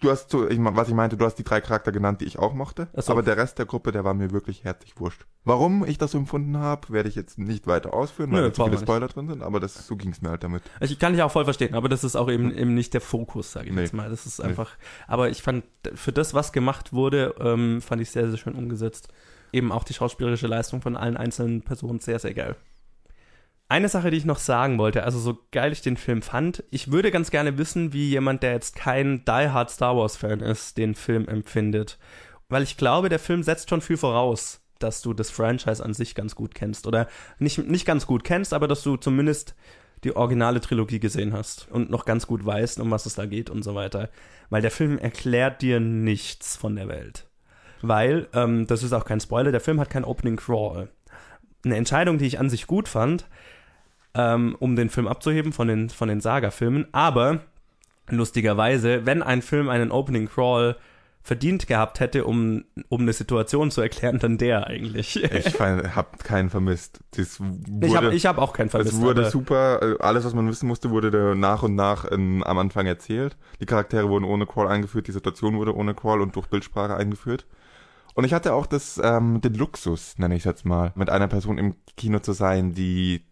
Speaker 1: du hast so, ich, was ich meinte, du hast die drei Charakter genannt, die ich auch mochte.
Speaker 2: So.
Speaker 1: Aber der Rest der Gruppe, der war mir wirklich herzlich wurscht. Warum ich das so empfunden habe, werde ich jetzt nicht weiter ausführen, weil
Speaker 2: Nö,
Speaker 1: da zu viele Spoiler drin sind. Aber das, so ging es mir halt damit.
Speaker 2: Ich kann dich auch voll verstehen, aber das ist auch eben, eben nicht der Fokus, sage ich
Speaker 1: Nee.
Speaker 2: jetzt mal. Das ist
Speaker 1: Nee.
Speaker 2: einfach, aber ich fand, für das, was gemacht wurde, ähm, fand ich sehr, sehr schön umgesetzt. Eben auch die schauspielerische Leistung von allen einzelnen Personen sehr, sehr geil. Eine Sache, die ich noch sagen wollte, also so geil ich den Film fand, ich würde ganz gerne wissen, wie jemand, der jetzt kein Die Hard Star Wars Fan ist, den Film empfindet. Weil ich glaube, der Film setzt schon viel voraus, dass du das Franchise an sich ganz gut kennst. Oder nicht, nicht ganz gut kennst, aber dass du zumindest die originale Trilogie gesehen hast und noch ganz gut weißt, um was es da geht und so weiter. Weil der Film erklärt dir nichts von der Welt. Weil, ähm, das ist auch kein Spoiler, der Film hat kein Opening Crawl. Eine Entscheidung, die ich an sich gut fand, ähm, um den Film abzuheben von den, von den Saga-Filmen, aber lustigerweise, wenn ein Film einen Opening Crawl verdient gehabt hätte, um, um eine Situation zu erklären, dann der eigentlich.
Speaker 1: Ich habe keinen vermisst. Das wurde,
Speaker 2: Ich habe ich hab auch keinen vermisst.
Speaker 1: es wurde super. äh, Alles, was man wissen musste, wurde da nach und nach ähm, am Anfang erzählt. Die Charaktere wurden ohne Crawl eingeführt, die Situation wurde ohne Crawl und durch Bildsprache eingeführt. Und ich hatte auch das, ähm, den Luxus, nenne ich es jetzt mal, mit einer Person im Kino zu sein, die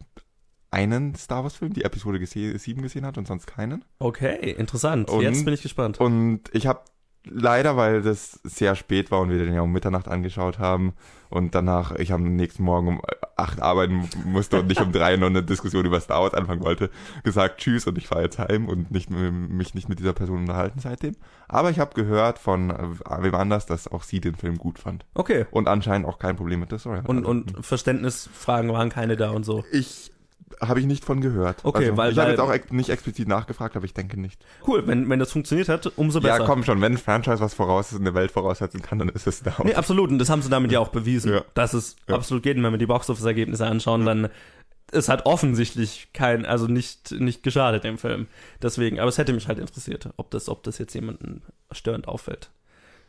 Speaker 1: einen Star Wars Film, die Episode gese 7 gesehen hat und sonst keinen.
Speaker 2: Okay, interessant.
Speaker 1: Und-
Speaker 2: Jetzt bin ich gespannt.
Speaker 1: Und ich habe leider, weil das sehr spät war und wir den ja um Mitternacht angeschaut haben und danach ich am nächsten Morgen um acht arbeiten musste und nicht um drei noch eine Diskussion über Star Wars anfangen wollte, gesagt Tschüss und ich fahre jetzt heim und nicht, mich nicht mit dieser Person unterhalten seitdem. Aber ich habe gehört von äh, wem anders, dass auch sie den Film gut fand
Speaker 2: Okay.
Speaker 1: und anscheinend auch kein Problem mit der Story.
Speaker 2: Und,
Speaker 1: Also,
Speaker 2: und Verständnisfragen waren keine da und so.
Speaker 1: ich habe ich nicht von gehört.
Speaker 2: Okay,
Speaker 1: also,
Speaker 2: weil-
Speaker 1: ich habe jetzt auch ex nicht explizit nachgefragt, aber ich denke nicht.
Speaker 2: Cool, wenn, wenn das funktioniert hat, umso besser.
Speaker 1: Ja, komm schon, wenn ein Franchise was voraus ist, eine Welt voraussetzen kann, dann ist es Wars.
Speaker 2: Nee, absolut. Und das haben sie damit ja auch bewiesen,
Speaker 1: Ja.
Speaker 2: dass es
Speaker 1: Ja.
Speaker 2: absolut geht. Und wenn wir die Box-Office-Ergebnisse anschauen, dann es hat offensichtlich kein, also nicht, nicht geschadet dem Film. Deswegen, aber es hätte mich halt interessiert, ob das, ob das jetzt jemanden störend auffällt.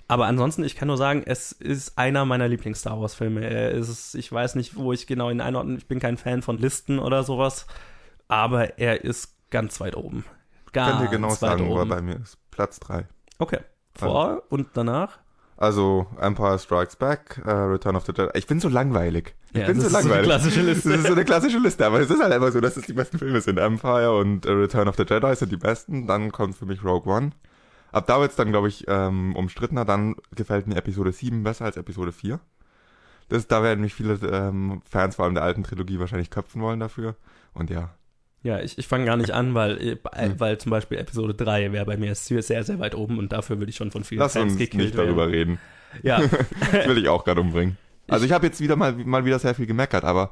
Speaker 2: Aber ansonsten, ich kann nur sagen, es ist einer meiner Lieblings-Star Wars-Filme. Er ist, ich weiß nicht, wo ich genau ihn einordnen. Ich bin kein Fan von Listen oder sowas, aber er ist ganz weit oben. Ganz
Speaker 1: Könnt ihr genau
Speaker 2: weit
Speaker 1: sagen, wo er bei mir ist. Platz 3.
Speaker 2: Okay. Vor und danach?
Speaker 1: Also Empire Strikes Back, äh, Return of the Jedi. Ich bin so langweilig. Ich
Speaker 2: Ja,
Speaker 1: bin
Speaker 2: das
Speaker 1: so
Speaker 2: ist so eine
Speaker 1: langweilig.
Speaker 2: klassische Liste.
Speaker 1: Das ist so eine klassische Liste, aber es ist halt einfach so, dass es die besten Filme sind. Empire und äh, Return of the Jedi sind die besten. Dann kommt für mich Rogue One. Ab da wird's dann, glaube ich, ähm, umstrittener. Dann gefällt mir Episode 7 besser als Episode 4. Das, da werden mich viele ähm, Fans vor allem der alten Trilogie wahrscheinlich köpfen wollen dafür. Und ja,
Speaker 2: Ja, ich, ich fange gar nicht an, weil, äh,
Speaker 1: Hm.
Speaker 2: weil zum Beispiel Episode 3 wäre bei mir sehr, sehr, weit oben und dafür würde ich schon von vielen
Speaker 1: lass
Speaker 2: Fans
Speaker 1: uns
Speaker 2: gekillt
Speaker 1: nicht darüber
Speaker 2: werden.
Speaker 1: reden.
Speaker 2: Ja,
Speaker 1: Das will ich auch gerade umbringen. Also ich habe jetzt wieder mal, mal wieder sehr viel gemeckert, aber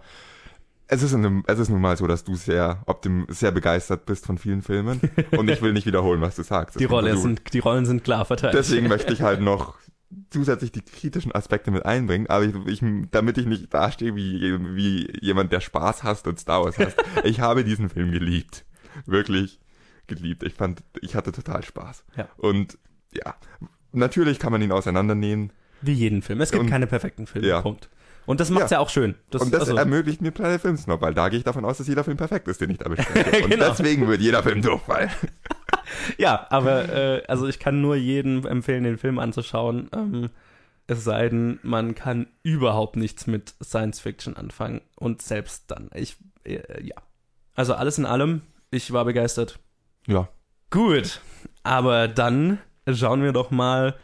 Speaker 1: es ist, in einem, es ist nun mal so, dass du sehr optim, sehr begeistert bist von vielen Filmen und ich will nicht wiederholen, was du sagst.
Speaker 2: die, Rolle
Speaker 1: versuch-
Speaker 2: sind, die Rollen sind klar verteilt.
Speaker 1: Deswegen möchte ich halt noch zusätzlich die kritischen Aspekte mit einbringen, aber ich, ich, damit ich nicht dastehe wie, wie jemand, der Spaß hasst und Star Wars hasst. ich habe diesen Film geliebt. Wirklich geliebt. Ich fand, ich hatte total Spaß.
Speaker 2: Ja.
Speaker 1: Und ja, natürlich kann man ihn auseinandernehmen.
Speaker 2: Wie jeden Film. Es gibt
Speaker 1: Und-
Speaker 2: keine perfekten Filme.
Speaker 1: Ja.
Speaker 2: Punkt. Und das macht's ja, auch schön. Das,
Speaker 1: und das
Speaker 2: also,
Speaker 1: ermöglicht mir Planet Film Snob, weil da gehe ich davon aus, dass jeder Film perfekt ist, den ich da bespreche. Und
Speaker 2: Genau.
Speaker 1: deswegen wird jeder Film durchfallen.
Speaker 2: ja, aber äh, also ich kann nur jedem empfehlen, den Film anzuschauen. Ähm, es sei denn, man kann überhaupt nichts mit Science Fiction anfangen. Und selbst dann. Ich, äh, ja. Also alles in allem, ich war begeistert.
Speaker 1: Ja.
Speaker 2: Gut, aber dann schauen wir doch mal,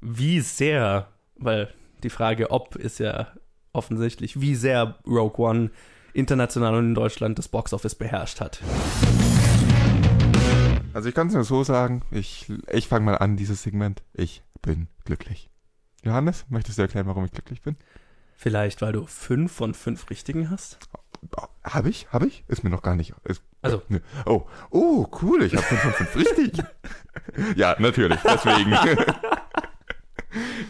Speaker 2: wie sehr, weil die Frage ob ist ja offensichtlich, wie sehr Rogue One international und in Deutschland das Boxoffice beherrscht hat.
Speaker 1: Also ich kann es nur so sagen, ich, ich fange mal an, dieses Segment. Ich bin glücklich. Johannes, möchtest du erklären, warum ich glücklich bin?
Speaker 2: Vielleicht, weil du fünf von fünf Richtigen hast?
Speaker 1: Habe ich? Habe ich? Ist mir noch gar nicht. Ist,
Speaker 2: Also-
Speaker 1: Nö. Oh, oh, cool, ich habe 5 von 5 richtig. ja, natürlich, deswegen.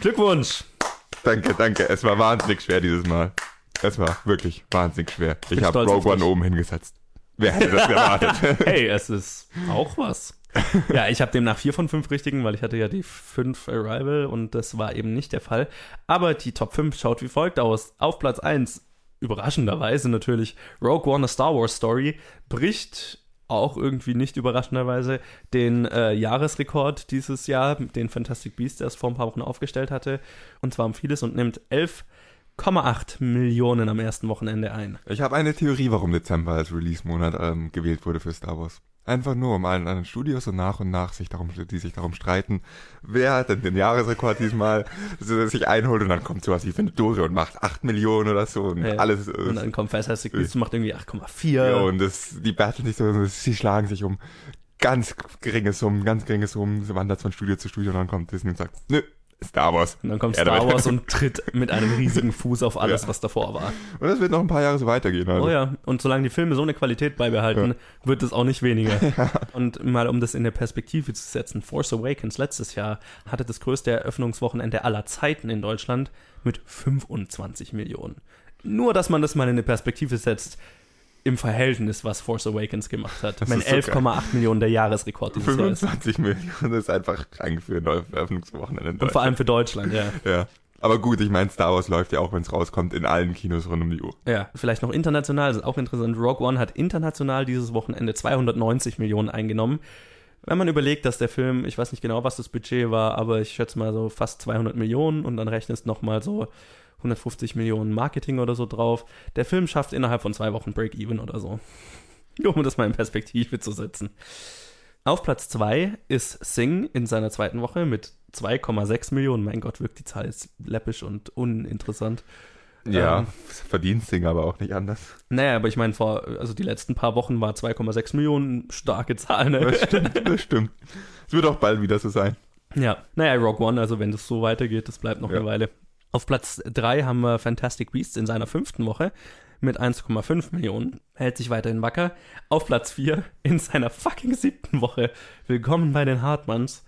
Speaker 2: Glückwunsch!
Speaker 1: Danke, danke. Es war wahnsinnig schwer dieses Mal. Es war wirklich wahnsinnig schwer. Ich
Speaker 2: Bin
Speaker 1: habe Rogue One oben hingesetzt. Wer hätte das erwartet?
Speaker 2: Hey, es ist auch was. Ja, ich habe demnach vier von fünf richtigen, weil ich hatte ja die fünf Arrival und das war eben nicht der Fall. Aber die Top 5 schaut wie folgt aus. Auf Platz 1, überraschenderweise natürlich, Rogue One, a Star Wars Story, bricht auch irgendwie nicht überraschenderweise den äh, Jahresrekord dieses Jahr, den Fantastic Beasts erst vor ein paar Wochen aufgestellt hatte. Und zwar um vieles und nimmt 11,8 Millionen am ersten Wochenende ein.
Speaker 1: Ich habe eine Theorie, warum Dezember als Release-Monat ähm, gewählt wurde für Star Wars. Einfach nur, um allen anderen Studios so nach und nach sich darum, die sich darum streiten, wer hat denn den Jahresrekord diesmal sich einholt und dann kommt sowas wie Venture und macht 8 Millionen oder so und
Speaker 2: Ja.
Speaker 1: alles.
Speaker 2: Und dann kommt Beasts und macht irgendwie 8,4.
Speaker 1: ja, und das, die battlen sich so, sie schlagen sich um ganz geringe Summen, ganz geringe Summen, sie wandert von Studio zu Studio und dann kommt Disney und sagt, nö, Star Wars.
Speaker 2: Und dann kommt
Speaker 1: Ja,
Speaker 2: Star
Speaker 1: damit-
Speaker 2: Wars und tritt mit einem riesigen Fuß auf alles,
Speaker 1: Ja.
Speaker 2: was davor war.
Speaker 1: Und das wird noch ein paar Jahre so weitergehen. Also.
Speaker 2: Oh ja, und solange die Filme so eine Qualität beibehalten, wird es auch nicht weniger. Und mal um das in der Perspektive zu setzen, Force Awakens letztes Jahr hatte das größte Eröffnungswochenende aller Zeiten in Deutschland mit 25 Millionen. Nur, dass man das mal in eine Perspektive setzt, im Verhältnis, was Force Awakens gemacht hat.
Speaker 1: Das ist so
Speaker 2: 11,8 Millionen der Jahresrekord dieses Jahr ist.
Speaker 1: 25 Millionen das ist einfach krank für ein Eröffnungswochenende.
Speaker 2: Und vor allem für Deutschland, ja.
Speaker 1: Ja. Aber gut, ich meine, Star Wars läuft ja auch, wenn es rauskommt, in allen Kinos rund um die Uhr.
Speaker 2: Ja, vielleicht noch international, das ist auch interessant. Rogue One hat international dieses Wochenende 290 Millionen eingenommen. Wenn man überlegt, dass der Film, ich weiß nicht genau, was das Budget war, aber ich schätze mal so fast 200 Millionen und dann rechnest noch mal so 150 Millionen Marketing oder so drauf. Der Film schafft innerhalb von zwei Wochen Break-Even oder so. Um das mal in Perspektive zu setzen. Auf Platz 2 ist Sing in seiner zweiten Woche mit 2,6 Millionen. Mein Gott, wirkt die Zahl jetzt läppisch und uninteressant.
Speaker 1: Ja,
Speaker 2: Ähm.
Speaker 1: verdient Ding aber auch nicht anders.
Speaker 2: Naja, aber ich meine, vor, also die letzten paar Wochen war 2,6 Millionen starke Zahl, ne?
Speaker 1: Das stimmt, das stimmt. Es wird auch bald wieder so sein.
Speaker 2: Ja. Naja, Rogue One, also wenn das so weitergeht, das bleibt noch
Speaker 1: Ja.
Speaker 2: eine Weile. Auf Platz 3 haben wir Fantastic Beasts in seiner fünften Woche mit 1,5 Millionen. Hält sich weiterhin wacker. Auf Platz 4 in seiner fucking siebten Woche. Willkommen bei den Hartmanns.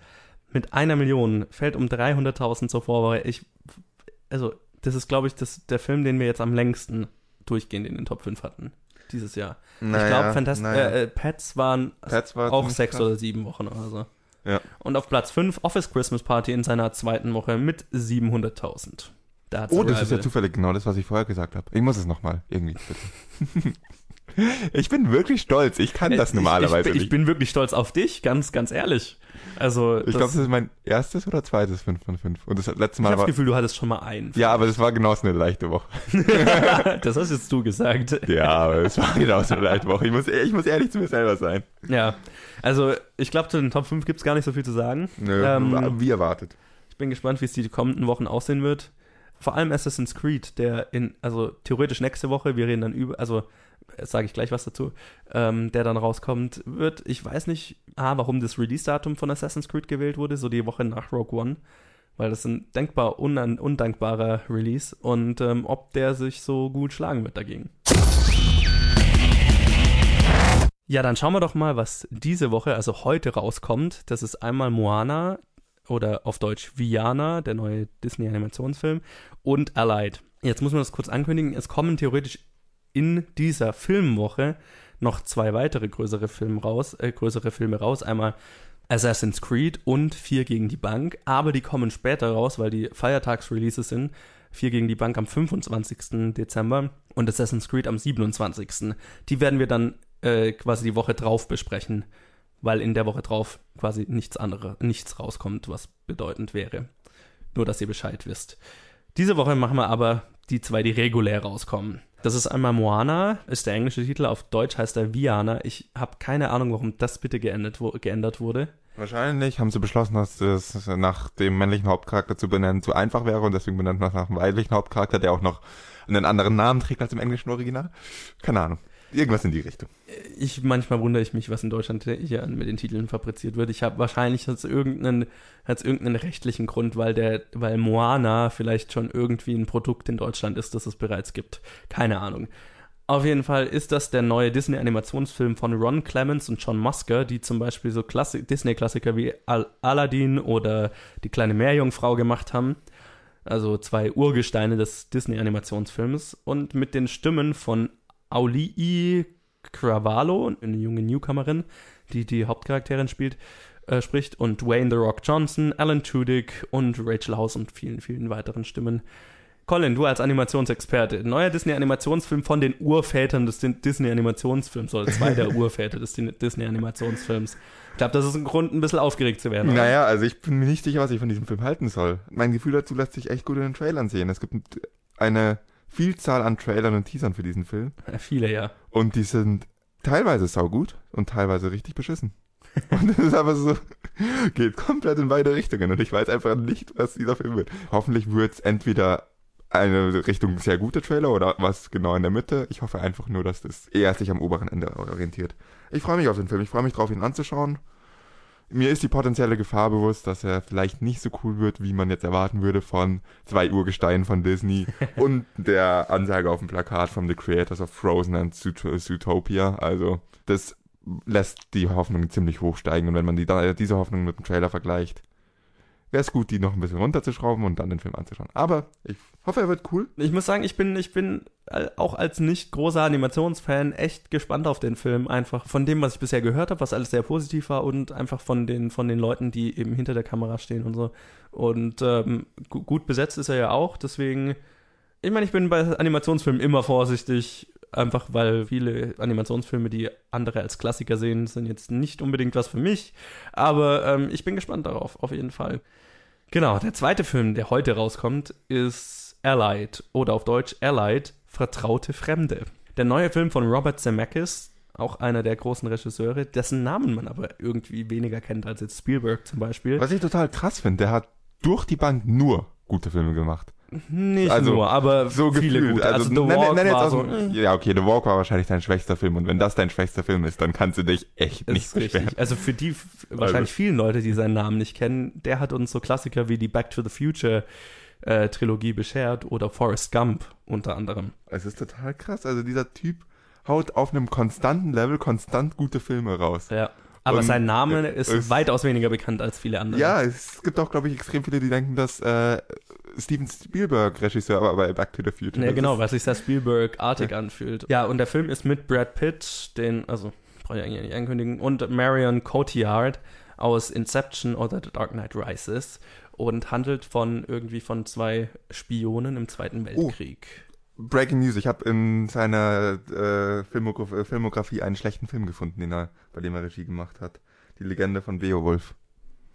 Speaker 2: Mit einer Million. Fällt um 300.000 zur Vorwoche. Ich, also, das ist, glaube ich, das, der Film, den wir jetzt am längsten durchgehend in den Top 5 hatten. dieses Jahr.
Speaker 1: Naja,
Speaker 2: ich glaube, Fantast
Speaker 1: naja.
Speaker 2: äh, äh, Pets waren
Speaker 1: Pets war
Speaker 2: auch sechs
Speaker 1: krass.
Speaker 2: oder sieben Wochen oder so.
Speaker 1: Ja.
Speaker 2: Und auf Platz 5 Office Christmas Party in seiner zweiten Woche mit 700.000. Da
Speaker 1: Oh, das ist ja zufällig genau das, was ich vorher gesagt habe. Ich muss es nochmal, irgendwie. Bitte. ich bin wirklich stolz. Ich kann das
Speaker 2: Ich-
Speaker 1: normalerweise
Speaker 2: ich, ich,
Speaker 1: nicht.
Speaker 2: Ich bin wirklich stolz auf dich, ganz, ganz ehrlich. Also,
Speaker 1: Ich glaube, das ist mein erstes oder zweites 5 von 5. Und das letzte
Speaker 2: ich
Speaker 1: Mal
Speaker 2: habe das. Gefühl, du hattest schon mal einen.
Speaker 1: Ja, aber das war genauso eine leichte Woche.
Speaker 2: das hast jetzt du gesagt.
Speaker 1: Ja, aber es war genauso eine leichte Woche. Ich muss, ich muss ehrlich zu mir selber sein.
Speaker 2: Ja, also ich glaube, zu den Top 5 gibt es gar nicht so viel zu sagen.
Speaker 1: Nö,
Speaker 2: Ähm,
Speaker 1: wie erwartet.
Speaker 2: Ich bin gespannt, wie es die kommenden Wochen aussehen wird. Vor allem Assassin's Creed, der in, also theoretisch nächste Woche, wir reden dann über, also sage ich gleich was dazu, ähm, der dann rauskommt, wird, ich weiß nicht, A, warum das Release-Datum von Assassin's Creed gewählt wurde, so die Woche nach Rogue One, weil das ein denkbar undankbarer Release und ähm, ob der sich so gut schlagen wird dagegen. Ja, dann schauen wir doch mal, was diese Woche, also heute rauskommt. Das ist einmal Moana oder auf Deutsch Viana, der neue Disney-Animationsfilm, und Allied. Jetzt muss man das kurz ankündigen. Es kommen theoretisch in dieser Filmwoche noch zwei weitere größere Filme raus, äh, größere Filme raus. Einmal Assassin's Creed und Vier gegen die Bank, aber die kommen später raus, weil die Feiertags-Releases sind. Vier gegen die Bank am 25. Dezember und Assassin's Creed am 27. Die werden wir dann äh, quasi die Woche drauf besprechen, weil in der Woche drauf quasi nichts anderes, nichts rauskommt, was bedeutend wäre. Nur, dass ihr Bescheid wisst. Diese Woche machen wir aber die zwei, die regulär rauskommen. Das ist einmal Moana, ist der englische Titel, auf Deutsch heißt er Viana. Ich habe keine Ahnung, warum das bitte geändert, wo, geändert wurde.
Speaker 1: Wahrscheinlich haben sie beschlossen, dass das nach dem männlichen Hauptcharakter zu benennen zu einfach wäre und deswegen benennt man es nach dem weiblichen Hauptcharakter, der auch noch einen anderen Namen trägt als im englischen Original. Keine Ahnung. Irgendwas in die Richtung.
Speaker 2: Ich manchmal wundere ich mich, was in Deutschland hier mit den Titeln fabriziert wird. Ich habe wahrscheinlich hat's irgendeinen hat's irgendeinen rechtlichen Grund, weil der weil Moana vielleicht schon irgendwie ein Produkt in Deutschland ist, das es bereits gibt. Keine Ahnung. Auf jeden Fall ist das der neue Disney-Animationsfilm von Ron Clements und John Musker, die zum Beispiel so Klassi Disney-Klassiker wie Al Aladdin oder Die kleine Meerjungfrau gemacht haben. Also zwei Urgesteine des Disney-Animationsfilms. Und mit den Stimmen von Aulii Cravallo, eine junge Newcomerin, die die Hauptcharakterin spielt, äh, spricht, und Dwayne The Rock Johnson, Alan Tudyk und Rachel House und vielen, vielen weiteren Stimmen. Colin, du als Animationsexperte, neuer Disney-Animationsfilm von den Urvätern des Disney-Animationsfilms, oder zwei der Urväter des Disney-Animationsfilms. Ich glaube, das ist ein Grund, ein bisschen aufgeregt zu werden. oder?
Speaker 1: Naja, also ich bin mir nicht sicher, was ich von diesem Film halten soll. Mein Gefühl dazu lässt sich echt gut in den Trailern sehen. Es gibt eine Vielzahl an Trailern und Teasern für diesen Film.
Speaker 2: Ja, Viele, ja.
Speaker 1: Und die sind teilweise saugut und teilweise richtig beschissen. Und das ist aber so, geht komplett in beide Richtungen. Und ich weiß einfach nicht, was dieser Film wird. Hoffentlich wird es entweder eine Richtung sehr gute Trailer oder was genau in der Mitte. Ich hoffe einfach nur, dass das eher sich am oberen Ende orientiert. Ich freue mich auf den Film. Ich freue mich drauf, ihn anzuschauen. Mir ist die potenzielle Gefahr bewusst, dass er vielleicht nicht so cool wird, wie man jetzt erwarten würde von zwei Urgesteinen von Disney und der Ansage auf dem Plakat von The Creators of Frozen and Zoot- Zootopia. Also das lässt die Hoffnung ziemlich hoch steigen und wenn man die, diese Hoffnung mit dem Trailer vergleicht, wäre es gut, die noch ein bisschen runterzuschrauben und dann den Film anzuschauen. Aber ich hoffe, er wird cool.
Speaker 2: Ich muss sagen, ich bin, ich bin äh, auch als nicht großer Animationsfan echt gespannt auf den Film. Einfach von dem, was ich bisher gehört habe, was alles sehr positiv war und einfach von den, von den Leuten, die eben hinter der Kamera stehen und so. Und ähm, gu- gut besetzt ist er ja auch, deswegen, ich meine, ich bin bei Animationsfilmen immer vorsichtig, einfach weil viele Animationsfilme, die andere als Klassiker sehen, sind jetzt nicht unbedingt was für mich. Aber ähm, ich bin gespannt darauf, auf jeden Fall. Genau, der zweite Film, der heute rauskommt, ist Allied oder auf Deutsch Allied, Vertraute Fremde. Der neue Film von Robert Zemeckis, auch einer der großen Regisseure, dessen Namen man aber irgendwie weniger kennt als jetzt Spielberg zum Beispiel.
Speaker 1: Was ich total krass finde, der hat durch die Bank nur gute Filme gemacht.
Speaker 2: Nicht
Speaker 1: Also,
Speaker 2: nur, aber
Speaker 1: So
Speaker 2: viele
Speaker 1: gefühlt.
Speaker 2: gute. Also, The
Speaker 1: nenn-
Speaker 2: Walk
Speaker 1: nenn jetzt
Speaker 2: war
Speaker 1: aus
Speaker 2: so,
Speaker 1: dem-
Speaker 2: äh,
Speaker 1: Ja, okay, The Walk war wahrscheinlich dein schwächster Film und wenn das dein schwächster Film ist, dann kannst du dich echt nicht beschweren.
Speaker 2: richtig. Also für die f- wahrscheinlich
Speaker 1: Also-
Speaker 2: vielen Leute, die seinen Namen nicht kennen, der hat uns so Klassiker wie die Back to the Future äh, Trilogie beschert oder Forrest Gump unter anderem.
Speaker 1: Es ist total krass. Also dieser Typ haut auf einem konstanten Level konstant gute Filme raus.
Speaker 2: Ja. Aber
Speaker 1: Und
Speaker 2: sein Name ist
Speaker 1: es-
Speaker 2: weitaus weniger bekannt als viele andere.
Speaker 1: Ja, es gibt auch, glaube ich, extrem viele, die denken, dass äh, Steven Spielberg Regisseur war bei Back to the Future.
Speaker 2: Ja,
Speaker 1: Das
Speaker 2: genau,
Speaker 1: ist-
Speaker 2: weil sich sehr Spielberg-artig anfühlt. Ja, und der Film ist mit Brad Pitt, den, also, brauche ich eigentlich nicht ankündigen, und Marion Cotillard aus Inception oder The Dark Knight Rises und handelt von irgendwie von zwei Spionen im Zweiten Weltkrieg.
Speaker 1: Breaking News, ich habe in seiner äh, Filmograf äh, Filmografie einen schlechten Film gefunden, den er, bei dem er Regie gemacht hat. Die Legende von Beowulf.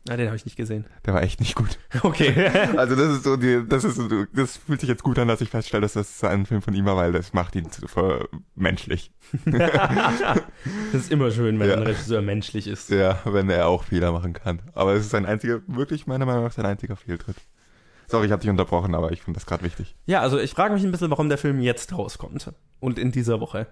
Speaker 2: Ah, den habe ich nicht gesehen.
Speaker 1: Der war echt nicht gut.
Speaker 2: Okay.
Speaker 1: Also das ist so die, das ist so, das fühlt sich jetzt gut an, dass ich feststelle, dass das ein Film von ihm war, weil das macht ihn zu, für menschlich.
Speaker 2: das ist immer schön, wenn
Speaker 1: Ja.
Speaker 2: ein Regisseur menschlich ist.
Speaker 1: Ja, wenn er auch Fehler machen kann. Aber es ist sein einziger, wirklich meiner Meinung nach sein einziger Fehltritt. Sorry, ich habe dich unterbrochen, aber ich finde das gerade wichtig.
Speaker 2: Ja, also ich frage mich ein bisschen, warum der Film jetzt rauskommt. Und in dieser Woche.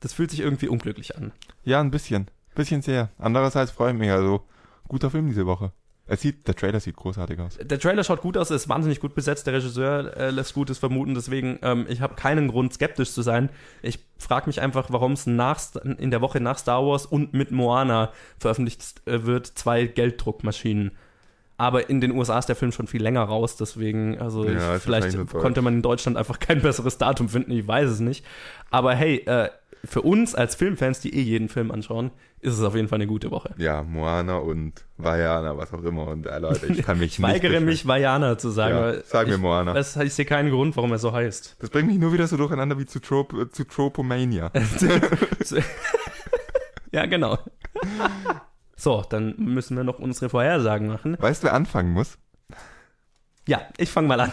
Speaker 2: Das fühlt sich irgendwie unglücklich an.
Speaker 1: Ja, ein bisschen. Bisschen sehr. Andererseits freue ich mich, also guter Film diese Woche. Es sieht, der Trailer sieht großartig aus.
Speaker 2: Der Trailer schaut gut aus, ist wahnsinnig gut besetzt, der Regisseur äh, lässt Gutes vermuten, deswegen, ähm, ich habe keinen Grund, skeptisch zu sein. Ich frage mich einfach, warum es nach, in der Woche nach Star Wars und mit Moana veröffentlicht äh, wird, zwei Gelddruckmaschinen. Aber in den USA ist der Film schon viel länger raus, deswegen, also
Speaker 1: Ja,
Speaker 2: ich, vielleicht konnte man in Deutschland einfach kein besseres Datum finden, ich weiß es nicht. Aber hey, äh, für uns als Filmfans, die eh jeden Film anschauen, ist es auf jeden Fall eine gute Woche.
Speaker 1: Ja, Moana und Vajana, was auch immer. Und äh, Leute, ich kann mich
Speaker 2: Ich weigere
Speaker 1: nicht
Speaker 2: mich, Vajana zu sagen.
Speaker 1: Ja, sag mir
Speaker 2: ich,
Speaker 1: Moana.
Speaker 2: Das, ich sehe keinen Grund, warum er so heißt.
Speaker 1: Das bringt mich nur wieder so durcheinander wie zu, Trop äh, zu Tropomania.
Speaker 2: ja, genau. So, dann müssen wir noch unsere Vorhersagen machen.
Speaker 1: Weißt du, wer anfangen muss?
Speaker 2: Ja, ich fange mal an.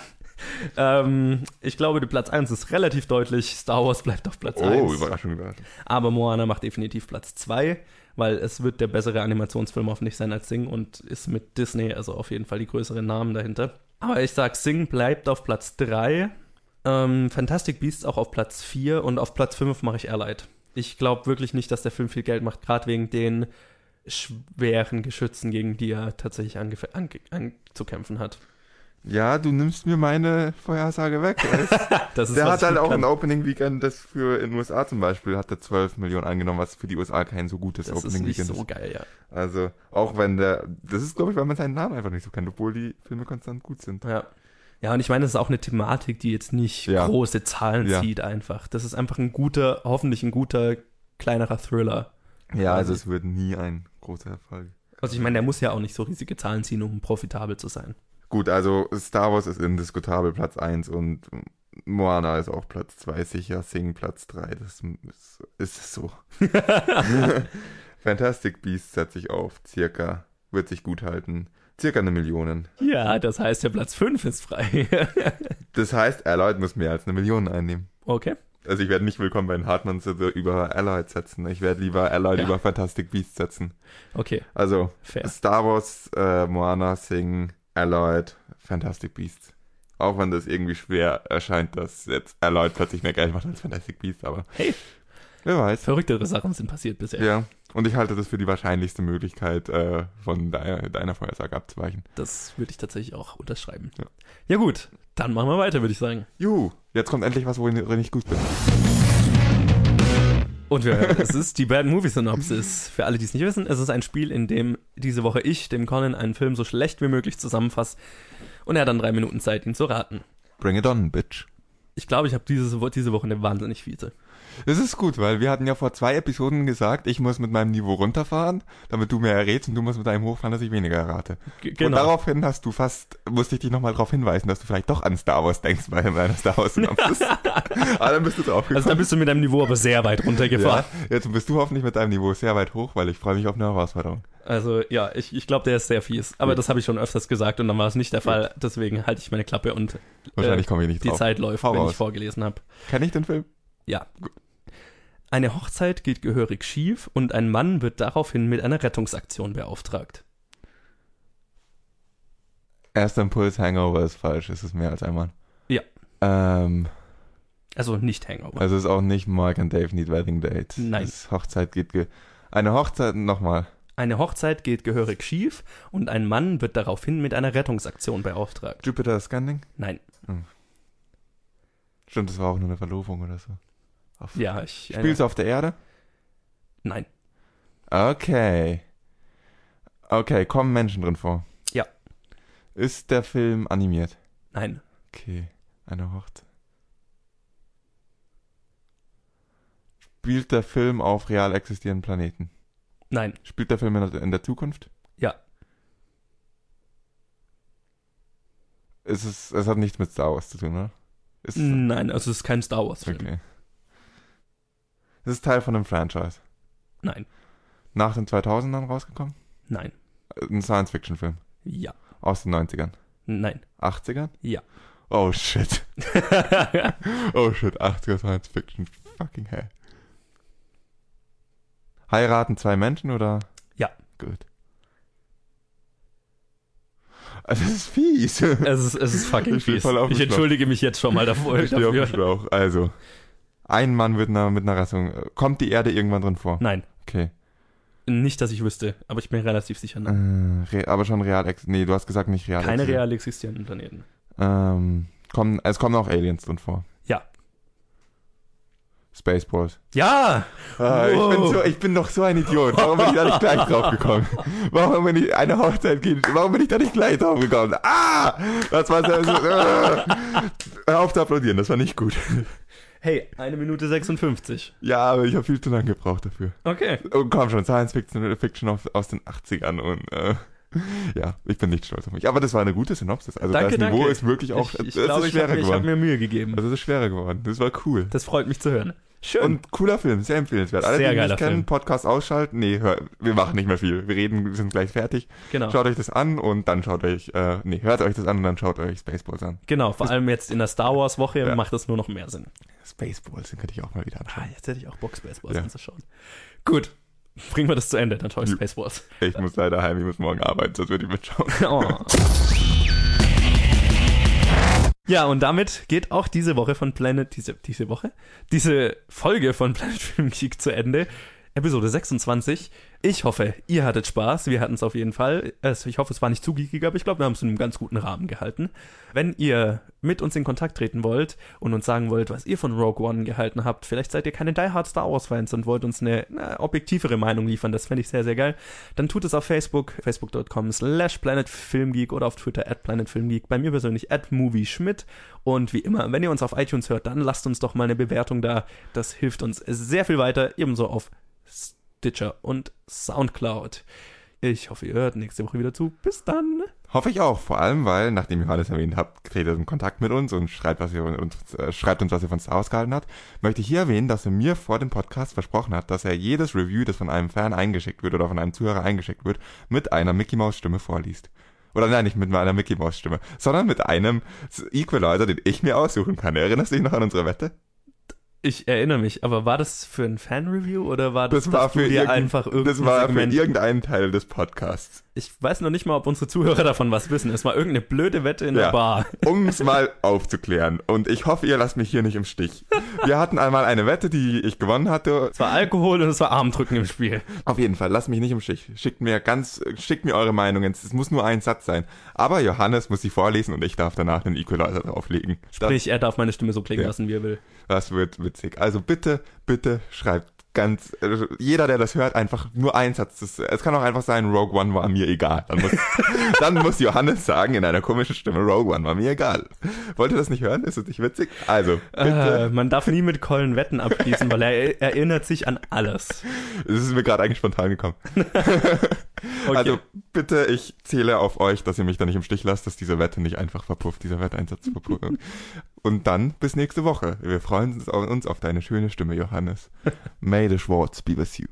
Speaker 2: Ähm, ich glaube, die Platz 1 ist relativ deutlich. Star Wars bleibt auf Platz 1.
Speaker 1: Oh, Überraschung, Überraschung.
Speaker 2: Aber Moana macht definitiv Platz 2, weil es wird der bessere Animationsfilm auf nicht sein als Sing und ist mit Disney, also auf jeden Fall die größeren Namen dahinter. Aber ich sag, Sing bleibt auf Platz 3. Ähm, Fantastic Beasts auch auf Platz 4 und auf Platz 5 mache ich Airlight. Ich glaube wirklich nicht, dass der Film viel Geld macht, gerade wegen den schweren Geschützen, gegen die er tatsächlich anzukämpfen hat.
Speaker 1: Ja, du nimmst mir meine Vorhersage weg.
Speaker 2: Das ist,
Speaker 1: Der hat halt auch
Speaker 2: kann.
Speaker 1: ein Opening Weekend, das für in den USA zum Beispiel hat er 12 Millionen angenommen, was für die USA kein so gutes
Speaker 2: Das ist
Speaker 1: Opening Weekend
Speaker 2: so
Speaker 1: ist.
Speaker 2: geil, ja.
Speaker 1: Also, auch wenn der, das ist glaube ich, weil man seinen Namen einfach nicht so kennt, obwohl die Filme konstant gut sind.
Speaker 2: Ja. Ja, und ich meine, das ist auch eine Thematik, die jetzt nicht
Speaker 1: Ja.
Speaker 2: große Zahlen
Speaker 1: Ja.
Speaker 2: zieht einfach. Das ist einfach ein guter, hoffentlich ein guter, kleinerer Thriller.
Speaker 1: Ja, also es wird nie ein großer Erfolg.
Speaker 2: Also ich meine, der muss ja auch nicht so riesige Zahlen ziehen, um profitabel zu sein.
Speaker 1: Gut, also Star Wars ist indiskutabel Platz 1 und Moana ist auch Platz 2 sicher, Sing Platz 3, das ist, ist so. Fantastic Beasts setze ich auf, circa, wird sich gut halten, circa eine Million.
Speaker 2: Ja, das heißt, der Platz 5 ist frei.
Speaker 1: Das heißt, Allied muss mehr als eine Million einnehmen.
Speaker 2: okay.
Speaker 1: Also ich werde nicht willkommen bei den Hartmanns über Allied setzen. Ich werde lieber Allied
Speaker 2: Ja.
Speaker 1: über Fantastic Beasts setzen.
Speaker 2: Okay,
Speaker 1: Also
Speaker 2: fair.
Speaker 1: Star Wars, äh, Moana, Sing, Allied, Fantastic Beasts. Auch wenn das irgendwie schwer erscheint, dass jetzt Allied plötzlich mehr Geld macht als Fantastic Beasts, aber
Speaker 2: Hey.
Speaker 1: Wer weiß.
Speaker 2: Verrücktere Sachen sind passiert bisher.
Speaker 1: Ja, und ich halte das für die wahrscheinlichste Möglichkeit, äh, von deiner, deiner Vorhersage abzuweichen.
Speaker 2: Das würde ich tatsächlich auch unterschreiben.
Speaker 1: Ja.
Speaker 2: ja gut, dann machen wir weiter, würde ich sagen.
Speaker 1: Juhu, jetzt kommt endlich was, worin ich gut bin.
Speaker 2: Und wir, es ist die Bad Movie Synopsis. Für alle, die es nicht wissen, es ist ein Spiel, in dem diese Woche ich dem Conan einen Film so schlecht wie möglich zusammenfasse und er hat dann drei Minuten Zeit, ihn zu raten.
Speaker 1: Bring it on, bitch.
Speaker 2: Ich glaube, ich habe diese, Wo- diese Woche eine wahnsinnig fiese.
Speaker 1: Das ist gut, weil wir hatten ja vor zwei Episoden gesagt, ich muss mit meinem Niveau runterfahren, damit du mehr errätst und du musst mit deinem hochfahren, dass ich weniger errate.
Speaker 2: G
Speaker 1: Und
Speaker 2: genau.
Speaker 1: daraufhin hast du fast, musste ich dich nochmal darauf hinweisen, dass du vielleicht doch an Star Wars denkst bei deiner Star Wars Synopsis. Aber dann bist du drauf
Speaker 2: Also da bist du mit deinem Niveau aber sehr weit runtergefahren.
Speaker 1: ja, jetzt bist du hoffentlich mit deinem Niveau sehr weit hoch, weil ich freue mich auf eine Herausforderung.
Speaker 2: Also ja, ich, ich glaube, der ist sehr fies. Aber
Speaker 1: Gut.
Speaker 2: das habe ich schon öfters gesagt und dann war es nicht der Fall. Deswegen halte ich meine Klappe und
Speaker 1: Wahrscheinlich komme ich nicht
Speaker 2: die
Speaker 1: drauf.
Speaker 2: Zeit läuft,
Speaker 1: Hau
Speaker 2: wenn
Speaker 1: raus.
Speaker 2: ich vorgelesen habe.
Speaker 1: Kenn ich den Film?
Speaker 2: Ja. Eine Hochzeit geht gehörig schief und ein Mann wird daraufhin mit einer Rettungsaktion beauftragt.
Speaker 1: Erster Impuls, Hangover ist falsch, es ist mehr als einmal.
Speaker 2: Ja.
Speaker 1: Ähm,
Speaker 2: Also nicht Hangover.
Speaker 1: also es ist auch nicht Mark and Dave Need Wedding Date.
Speaker 2: Nein.
Speaker 1: Das Hochzeit geht ge Eine Hochzeit, nochmal.
Speaker 2: Eine Hochzeit geht gehörig schief und ein Mann wird daraufhin mit einer Rettungsaktion beauftragt.
Speaker 1: Jupiter Scanning?
Speaker 2: Nein.
Speaker 1: Stimmt, das war auch nur eine Verlobung oder so. Auf
Speaker 2: Ja, ich. äh,
Speaker 1: Spielst du auf der Erde?
Speaker 2: Nein.
Speaker 1: Okay. Okay, kommen Menschen drin vor?
Speaker 2: Ja.
Speaker 1: Ist der Film animiert?
Speaker 2: Nein.
Speaker 1: Okay, eine Hochzeit. Spielt der Film auf real existierenden Planeten?
Speaker 2: Nein.
Speaker 1: Spielt der Film in der, in der Zukunft?
Speaker 2: Ja.
Speaker 1: Es, ist, es hat nichts mit Star Wars zu tun, oder? Ist,
Speaker 2: Nein, also es ist kein Star Wars-Film.
Speaker 1: okay. Es ist Teil von einem Franchise.
Speaker 2: Nein.
Speaker 1: Nach den 2000ern rausgekommen?
Speaker 2: Nein.
Speaker 1: Ein Science-Fiction-Film.
Speaker 2: Ja.
Speaker 1: Aus den 90ern.
Speaker 2: Nein.
Speaker 1: 80ern?
Speaker 2: Ja.
Speaker 1: Oh shit. Oh shit, 80er Science-Fiction. Fucking hell. Heiraten zwei Menschen oder?
Speaker 2: Ja.
Speaker 1: Gut. Also, Das ist fies.
Speaker 2: es, ist, es ist fucking
Speaker 1: Ich
Speaker 2: fies. Ich entschuldige mich jetzt schon mal davor.
Speaker 1: Ich stehe auf dem. Schlauch. Also, ein Mann wird na- mit einer Rassung. Kommt die Erde irgendwann drin vor?
Speaker 2: Nein.
Speaker 1: Okay.
Speaker 2: Nicht, dass ich wüsste, aber ich bin relativ sicher. Nein.
Speaker 1: Äh, aber schon real. ex- Nee, du hast gesagt nicht real.
Speaker 2: Keine real existierenden Planeten.
Speaker 1: Ähm, kommen, es kommen auch Aliens drin vor.
Speaker 2: Ja.
Speaker 1: Spaceballs.
Speaker 2: Ja!
Speaker 1: Ah, ich, bin so, ich bin doch so ein Idiot. Warum bin ich da nicht gleich drauf gekommen? Warum bin ich eine Hochzeit gehen? Warum bin ich da nicht gleich drauf gekommen? Ah! Das war so äh. Hör auf zu applaudieren, das war nicht gut.
Speaker 2: Hey, eine Minute 56.
Speaker 1: Ja, aber ich habe viel zu lange gebraucht dafür.
Speaker 2: Okay.
Speaker 1: Und komm schon, Science Fiction, Fiction aus, aus den 80ern und äh, ja, ich bin nicht stolz auf mich. Aber das war eine gute Synopsis. Also
Speaker 2: Danke,
Speaker 1: das Niveau
Speaker 2: danke.
Speaker 1: ist wirklich auch.
Speaker 2: ich ich
Speaker 1: es
Speaker 2: glaube,
Speaker 1: ist
Speaker 2: ich habe
Speaker 1: schwerer
Speaker 2: mir, ich hab
Speaker 1: geworden.
Speaker 2: mir Mühe gegeben.
Speaker 1: Also es ist schwerer geworden. Das war cool.
Speaker 2: Das freut mich zu hören. Schön.
Speaker 1: Und cooler Film, sehr empfehlenswert. Alle,
Speaker 2: Sehr
Speaker 1: die
Speaker 2: geiler
Speaker 1: nicht kennen,
Speaker 2: Film.
Speaker 1: Podcast ausschalten. Nee, hör, wir machen nicht mehr viel. Wir reden, wir sind gleich fertig.
Speaker 2: genau.
Speaker 1: Schaut euch das an und dann schaut euch, äh, nee, hört euch das an und dann schaut euch Spaceballs an.
Speaker 2: Genau, vor allem jetzt in der Star Wars Woche
Speaker 1: Ja.
Speaker 2: macht das nur noch mehr Sinn.
Speaker 1: Spaceballs, den könnte ich auch mal wieder anschauen.
Speaker 2: Ah, jetzt hätte ich auch Bock, Spaceballs
Speaker 1: Ja.
Speaker 2: anzuschauen. Gut. Bringen wir das zu Ende, dann schaue ich. Spaceballs.
Speaker 1: Ich muss leider heim, ich muss morgen arbeiten, sonst würde ich mitschauen.
Speaker 2: Oh. Ja, und damit geht auch diese Woche von Planet, diese, diese Woche? Diese Folge von Planet Film Geek zu Ende. Episode 26. Ich hoffe, ihr hattet Spaß. Wir hatten es auf jeden Fall. Ich hoffe, es war nicht zu geekig, aber ich glaube, wir haben es in einem ganz guten Rahmen gehalten. Wenn ihr mit uns in Kontakt treten wollt und uns sagen wollt, was ihr von Rogue One gehalten habt, vielleicht seid ihr keine Die Hard Star Wars Fans und wollt uns eine, eine objektivere Meinung liefern, das fände ich sehr, sehr geil, dann tut es auf Facebook, facebook.com slash planetfilmgeek oder auf Twitter at planetfilmgeek, bei mir persönlich at movieschmidt und wie immer, wenn ihr uns auf iTunes hört, dann lasst uns doch mal eine Bewertung da, das hilft uns sehr viel weiter, ebenso auf Stitcher und Soundcloud. Ich hoffe, ihr hört nächste Woche wieder zu. Bis dann.
Speaker 1: Hoffe ich auch, vor allem, weil, nachdem ihr alles erwähnt habt, tretet in Kontakt mit uns und schreibt, was ihr uns, äh, schreibt uns, was ihr von Star Wars gehalten habt, möchte ich hier erwähnen, dass er mir vor dem Podcast versprochen hat, dass er jedes Review, das von einem Fan eingeschickt wird oder von einem Zuhörer eingeschickt wird, mit einer Mickey Maus Stimme vorliest. Oder nein, nicht mit einer Mickey Maus Stimme, sondern mit einem Equalizer, den ich mir aussuchen kann. Erinnerst du dich noch an unsere Wette?
Speaker 2: Ich erinnere mich, aber war das für ein Fan-Review oder war das,
Speaker 1: Das war
Speaker 2: dass du
Speaker 1: für
Speaker 2: dir einfach irgendein
Speaker 1: Das war für
Speaker 2: Segment
Speaker 1: irgendeinen Teil des Podcasts.
Speaker 2: Ich weiß noch nicht mal, ob unsere Zuhörer davon was wissen. Es war irgendeine blöde Wette in
Speaker 1: Ja.
Speaker 2: der Bar.
Speaker 1: um es mal aufzuklären. Und ich hoffe, ihr lasst mich hier nicht im Stich. Wir hatten einmal eine Wette, die ich gewonnen hatte.
Speaker 2: Es war Alkohol und es war Armdrücken im Spiel.
Speaker 1: Auf jeden Fall, lasst mich nicht im Stich. Schickt mir ganz, schickt mir eure Meinungen. Es muss nur ein Satz sein. Aber Johannes muss sie vorlesen und ich darf danach den Equalizer drauflegen. Das,
Speaker 2: Sprich, er darf meine Stimme so klingen
Speaker 1: Ja.
Speaker 2: lassen, wie er will.
Speaker 1: das wird witzig. Also bitte, bitte schreibt ganz, äh, jeder, der das hört, einfach nur ein Satz. Das, es kann auch einfach sein, Rogue One war mir egal. Dann muss, dann muss Johannes sagen in einer komischen Stimme, Rogue One war mir egal. Wollt ihr das nicht hören? Ist es nicht witzig? Also, bitte.
Speaker 2: Äh, man darf nie mit Colin Wetten abschließen, weil er erinnert sich an alles.
Speaker 1: Es ist mir gerade eigentlich spontan gekommen.
Speaker 2: Okay.
Speaker 1: Also bitte, ich zähle auf euch, dass ihr mich da nicht im Stich lasst, dass diese Wette nicht einfach verpufft, dieser Wetteinsatz verpufft. Und dann bis nächste Woche. Wir freuen uns auf, uns auf deine schöne Stimme, Johannes. May the Schwartz be with you.